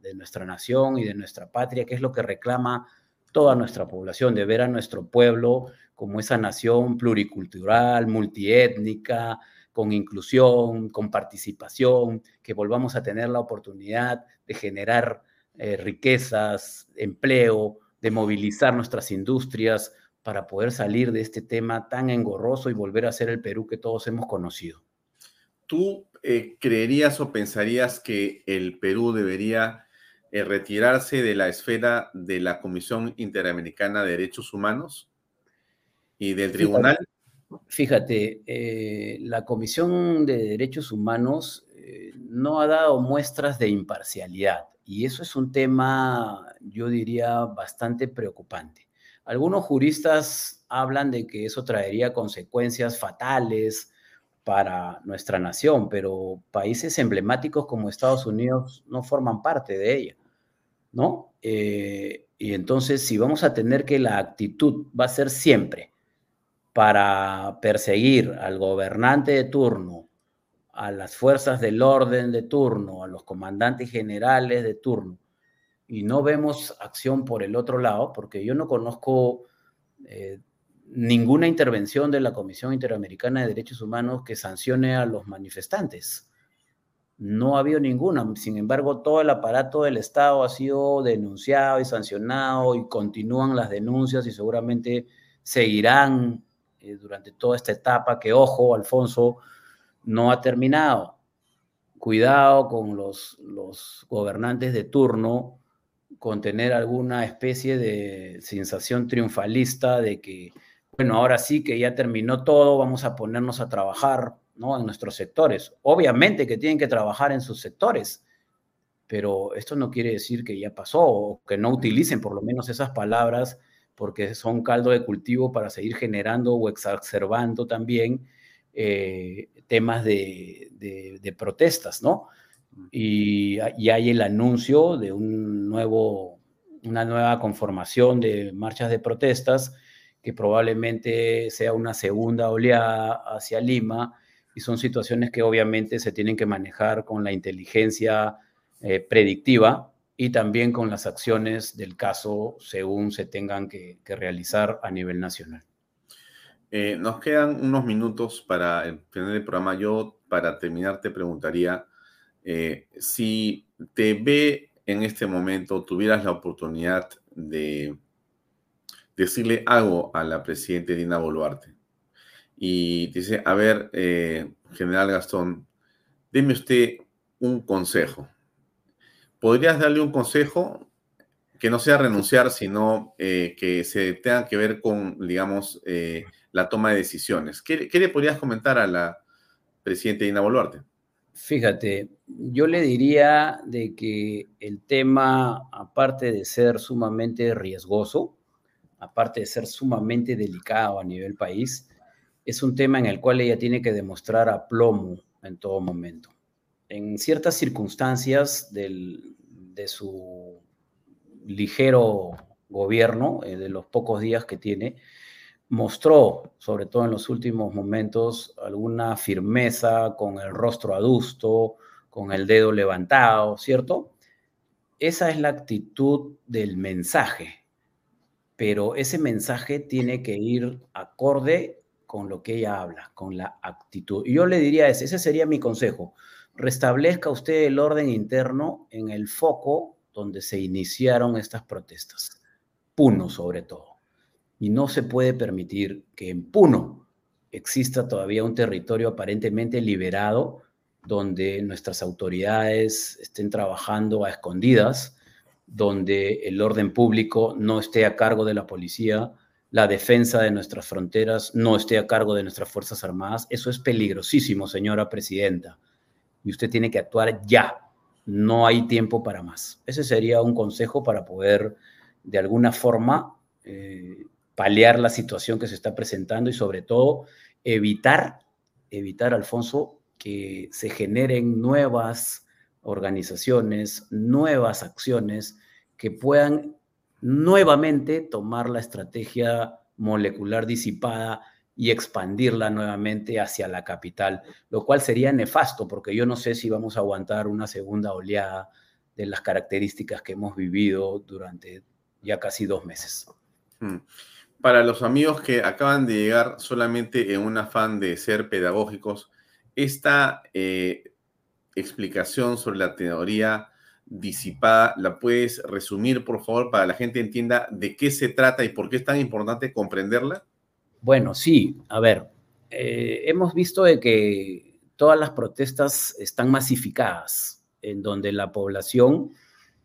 de nuestra nación y de nuestra patria, que es lo que reclama toda nuestra población, de ver a nuestro pueblo como esa nación pluricultural, multiétnica, con inclusión, con participación, que volvamos a tener la oportunidad de generar eh, riquezas, empleo, de movilizar nuestras industrias para poder salir de este tema tan engorroso y volver a ser el Perú que todos hemos conocido. ¿Tú eh, creerías o pensarías que el Perú debería eh, retirarse de la esfera de la Comisión Interamericana de Derechos Humanos y del Tribunal? Fíjate, eh, la Comisión de Derechos Humanos eh, no ha dado muestras de imparcialidad y eso es un tema, yo diría, bastante preocupante. Algunos juristas hablan de que eso traería consecuencias fatales para nuestra nación, pero países emblemáticos como Estados Unidos no forman parte de ella, ¿no? Eh, y entonces, si vamos a tener que la actitud va a ser siempre para perseguir al gobernante de turno, a las fuerzas del orden de turno, a los comandantes generales de turno, y no vemos acción por el otro lado, porque yo no conozco eh, ninguna intervención de la Comisión Interamericana de Derechos Humanos que sancione a los manifestantes. No ha habido ninguna. Sin embargo, todo el aparato del Estado ha sido denunciado y sancionado y continúan las denuncias y seguramente seguirán eh, durante toda esta etapa que, ojo, Alfonso, no ha terminado. Cuidado con los, los gobernantes de turno con tener alguna especie de sensación triunfalista de que, bueno, ahora sí que ya terminó todo, vamos a ponernos a trabajar ¿no? en nuestros sectores. Obviamente que tienen que trabajar en sus sectores, pero esto no quiere decir que ya pasó o que no utilicen por lo menos esas palabras porque son caldo de cultivo para seguir generando o exacerbando también eh, temas de, protestas, ¿no? Y, hay el anuncio de un nuevo, una nueva conformación de marchas de protestas que probablemente sea una segunda oleada hacia Lima y son situaciones que obviamente se tienen que manejar con la inteligencia eh, predictiva y también con las acciones del caso según se tengan que, realizar a nivel nacional. Eh, nos quedan unos minutos para el final del programa. Yo, para terminar, te preguntaría eh, si te ve en este momento, tuvieras la oportunidad de decirle algo a la presidenta Dina Boluarte y dice, a ver, eh, general Gastón, deme usted un consejo ¿podrías darle un consejo que no sea renunciar, sino eh, que se tenga que ver con, digamos, eh, la toma de decisiones? ¿Qué, le podrías comentar a la presidenta Dina Boluarte? Fíjate, yo le diría de que el tema, aparte de ser sumamente riesgoso, aparte de ser sumamente delicado a nivel país, es un tema en el cual ella tiene que demostrar aplomo en todo momento. En ciertas circunstancias de su ligero gobierno, eh, de los pocos días que tiene, mostró, sobre todo en los últimos momentos, alguna firmeza con el rostro adusto, con el dedo levantado, ¿cierto? Esa es la actitud del mensaje, pero ese mensaje tiene que ir acorde con lo que ella habla, con la actitud. Y yo le diría ese, ese sería mi consejo. Restablezca usted el orden interno en el foco donde se iniciaron estas protestas. Puno sobre todo. Y no se puede permitir que en Puno exista todavía un territorio aparentemente liberado donde nuestras autoridades estén trabajando a escondidas, donde el orden público no esté a cargo de la policía, la defensa de nuestras fronteras no esté a cargo de nuestras Fuerzas Armadas. Eso es peligrosísimo, señora presidenta. Y usted tiene que actuar ya. No hay tiempo para más. Ese sería un consejo para poder, de alguna forma, eh, paliar la situación que se está presentando y sobre todo evitar, evitar, Alfonso, que se generen nuevas organizaciones, nuevas acciones que puedan nuevamente tomar la estrategia molecular disipada y expandirla nuevamente hacia la capital, lo cual sería nefasto porque yo no sé si vamos a aguantar una segunda oleada de las características que hemos vivido durante ya casi dos meses. Hmm para los amigos que acaban de llegar solamente en un afán de ser pedagógicos, esta eh, explicación sobre la teoría disipada, ¿la puedes resumir, por favor, para que la gente entienda de qué se trata y por qué es tan importante comprenderla? Bueno, sí, a ver, eh, hemos visto de que todas las protestas están masificadas, en donde la población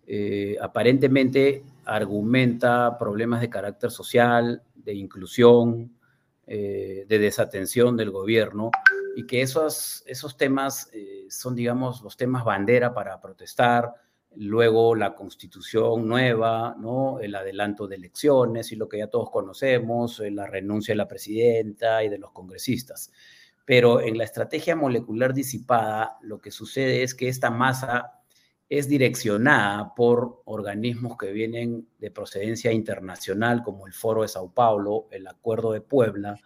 eh, aparentemente argumenta problemas de carácter social, de inclusión, eh, de desatención del gobierno, y que esos, esos temas son, digamos, los temas bandera para protestar, luego la constitución nueva, el adelanto de elecciones y lo que ya todos conocemos, la renuncia de la presidenta y de los congresistas. Pero en la estrategia molecular disipada, lo que sucede es que esta masa es direccionada por organismos que vienen de procedencia internacional, como el Foro de Sao Paulo, el Acuerdo de Puebla,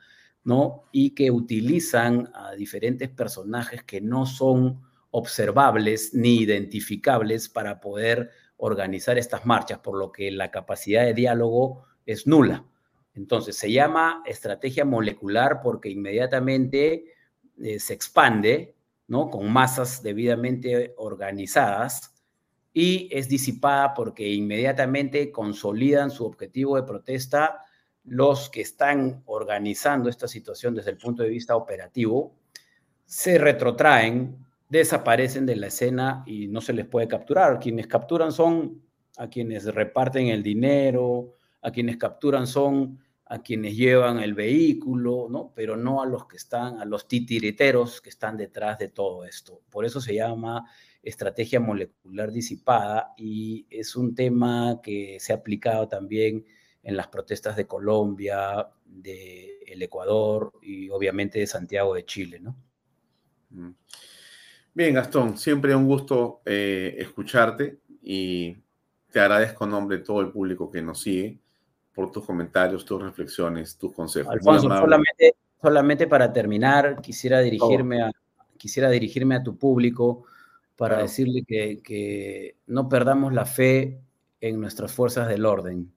¿no? Y que utilizan a diferentes personajes que no son observables ni identificables para poder organizar estas marchas, por lo que la capacidad de diálogo es nula. Entonces, se llama estrategia molecular porque inmediatamente eh, se expande, ¿no? Con masas debidamente organizadas, y es disipada porque inmediatamente consolidan su objetivo de protesta los que están organizando esta situación desde el punto de vista operativo, se retrotraen, desaparecen de la escena y no se les puede capturar. Quienes capturan son a quienes reparten el dinero, a quienes capturan son a quienes llevan el vehículo, ¿no? Pero no a los que están, a los titiriteros que están detrás de todo esto. Por eso se llama estrategia molecular disipada y es un tema que se ha aplicado también en las protestas de Colombia, de el Ecuador y obviamente de Santiago de Chile, ¿no? Mm. Bien, Gastón, siempre un gusto eh, escucharte y te agradezco en nombre de todo el público que nos sigue por tus comentarios, tus reflexiones, tus consejos. Alfonso, solamente, solamente para terminar, quisiera dirigirme, a, quisiera dirigirme a tu público para decirle que, no perdamos la fe en nuestras fuerzas del orden,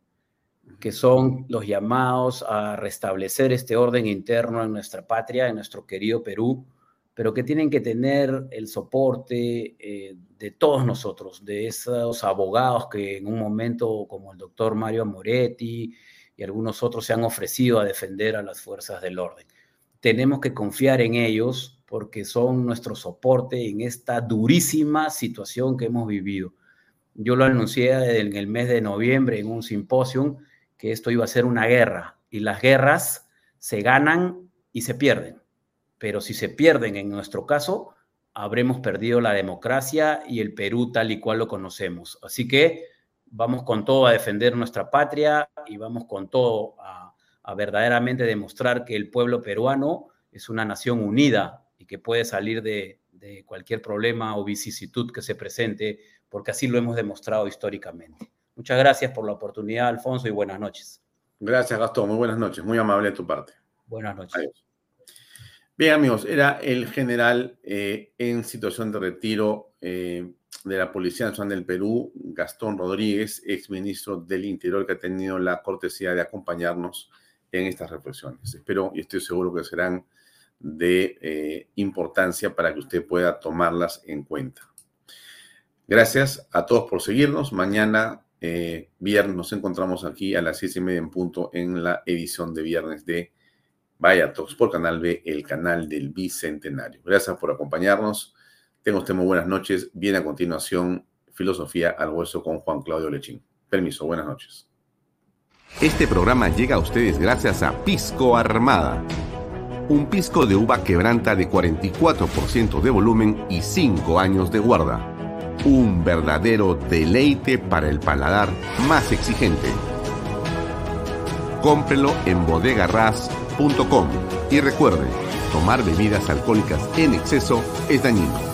que son los llamados a restablecer este orden interno en nuestra patria, en nuestro querido Perú, pero que tienen que tener el soporte eh, de todos nosotros, de esos abogados que en un momento, como el doctor Mario Moretti y algunos otros, se han ofrecido a defender a las fuerzas del orden. Tenemos que confiar en ellos porque son nuestro soporte en esta durísima situación que hemos vivido. Yo lo anuncié en el mes de noviembre en un simposio que esto iba a ser una guerra y las guerras se ganan y se pierden. Pero si se pierden en nuestro caso, habremos perdido la democracia y el Perú tal y cual lo conocemos. Así que vamos con todo a defender nuestra patria y vamos con todo a, a verdaderamente demostrar que el pueblo peruano es una nación unida y que puede salir de, de cualquier problema o vicisitud que se presente, porque así lo hemos demostrado históricamente. Muchas gracias por la oportunidad, Alfonso, y buenas noches. Gracias, Gastón. Muy buenas noches. Muy amable de tu parte. Buenas noches. Bien, amigos, era el general eh, en situación de retiro eh, de la Policía Nacional del Perú, Gastón Rodríguez, exministro del Interior, que ha tenido la cortesía de acompañarnos en estas reflexiones. Espero y estoy seguro que serán de eh, importancia para que usted pueda tomarlas en cuenta. Gracias a todos por seguirnos. Mañana, viernes, nos encontramos aquí a las seis y media en punto en la edición de viernes de Vaya Talks por Canal B, el canal del Bicentenario. Gracias por acompañarnos. Tengo usted muy buenas noches. Viene a continuación Filosofía al Hueso con Juan Claudio Lechín. Permiso, buenas noches. Este programa llega a ustedes gracias a Pisco Armada. Un pisco de uva quebranta de 44% de volumen y 5 años de guarda. Un verdadero deleite para el paladar más exigente. Cómprelo en bodegarras.com y recuerde, tomar bebidas alcohólicas en exceso es dañino.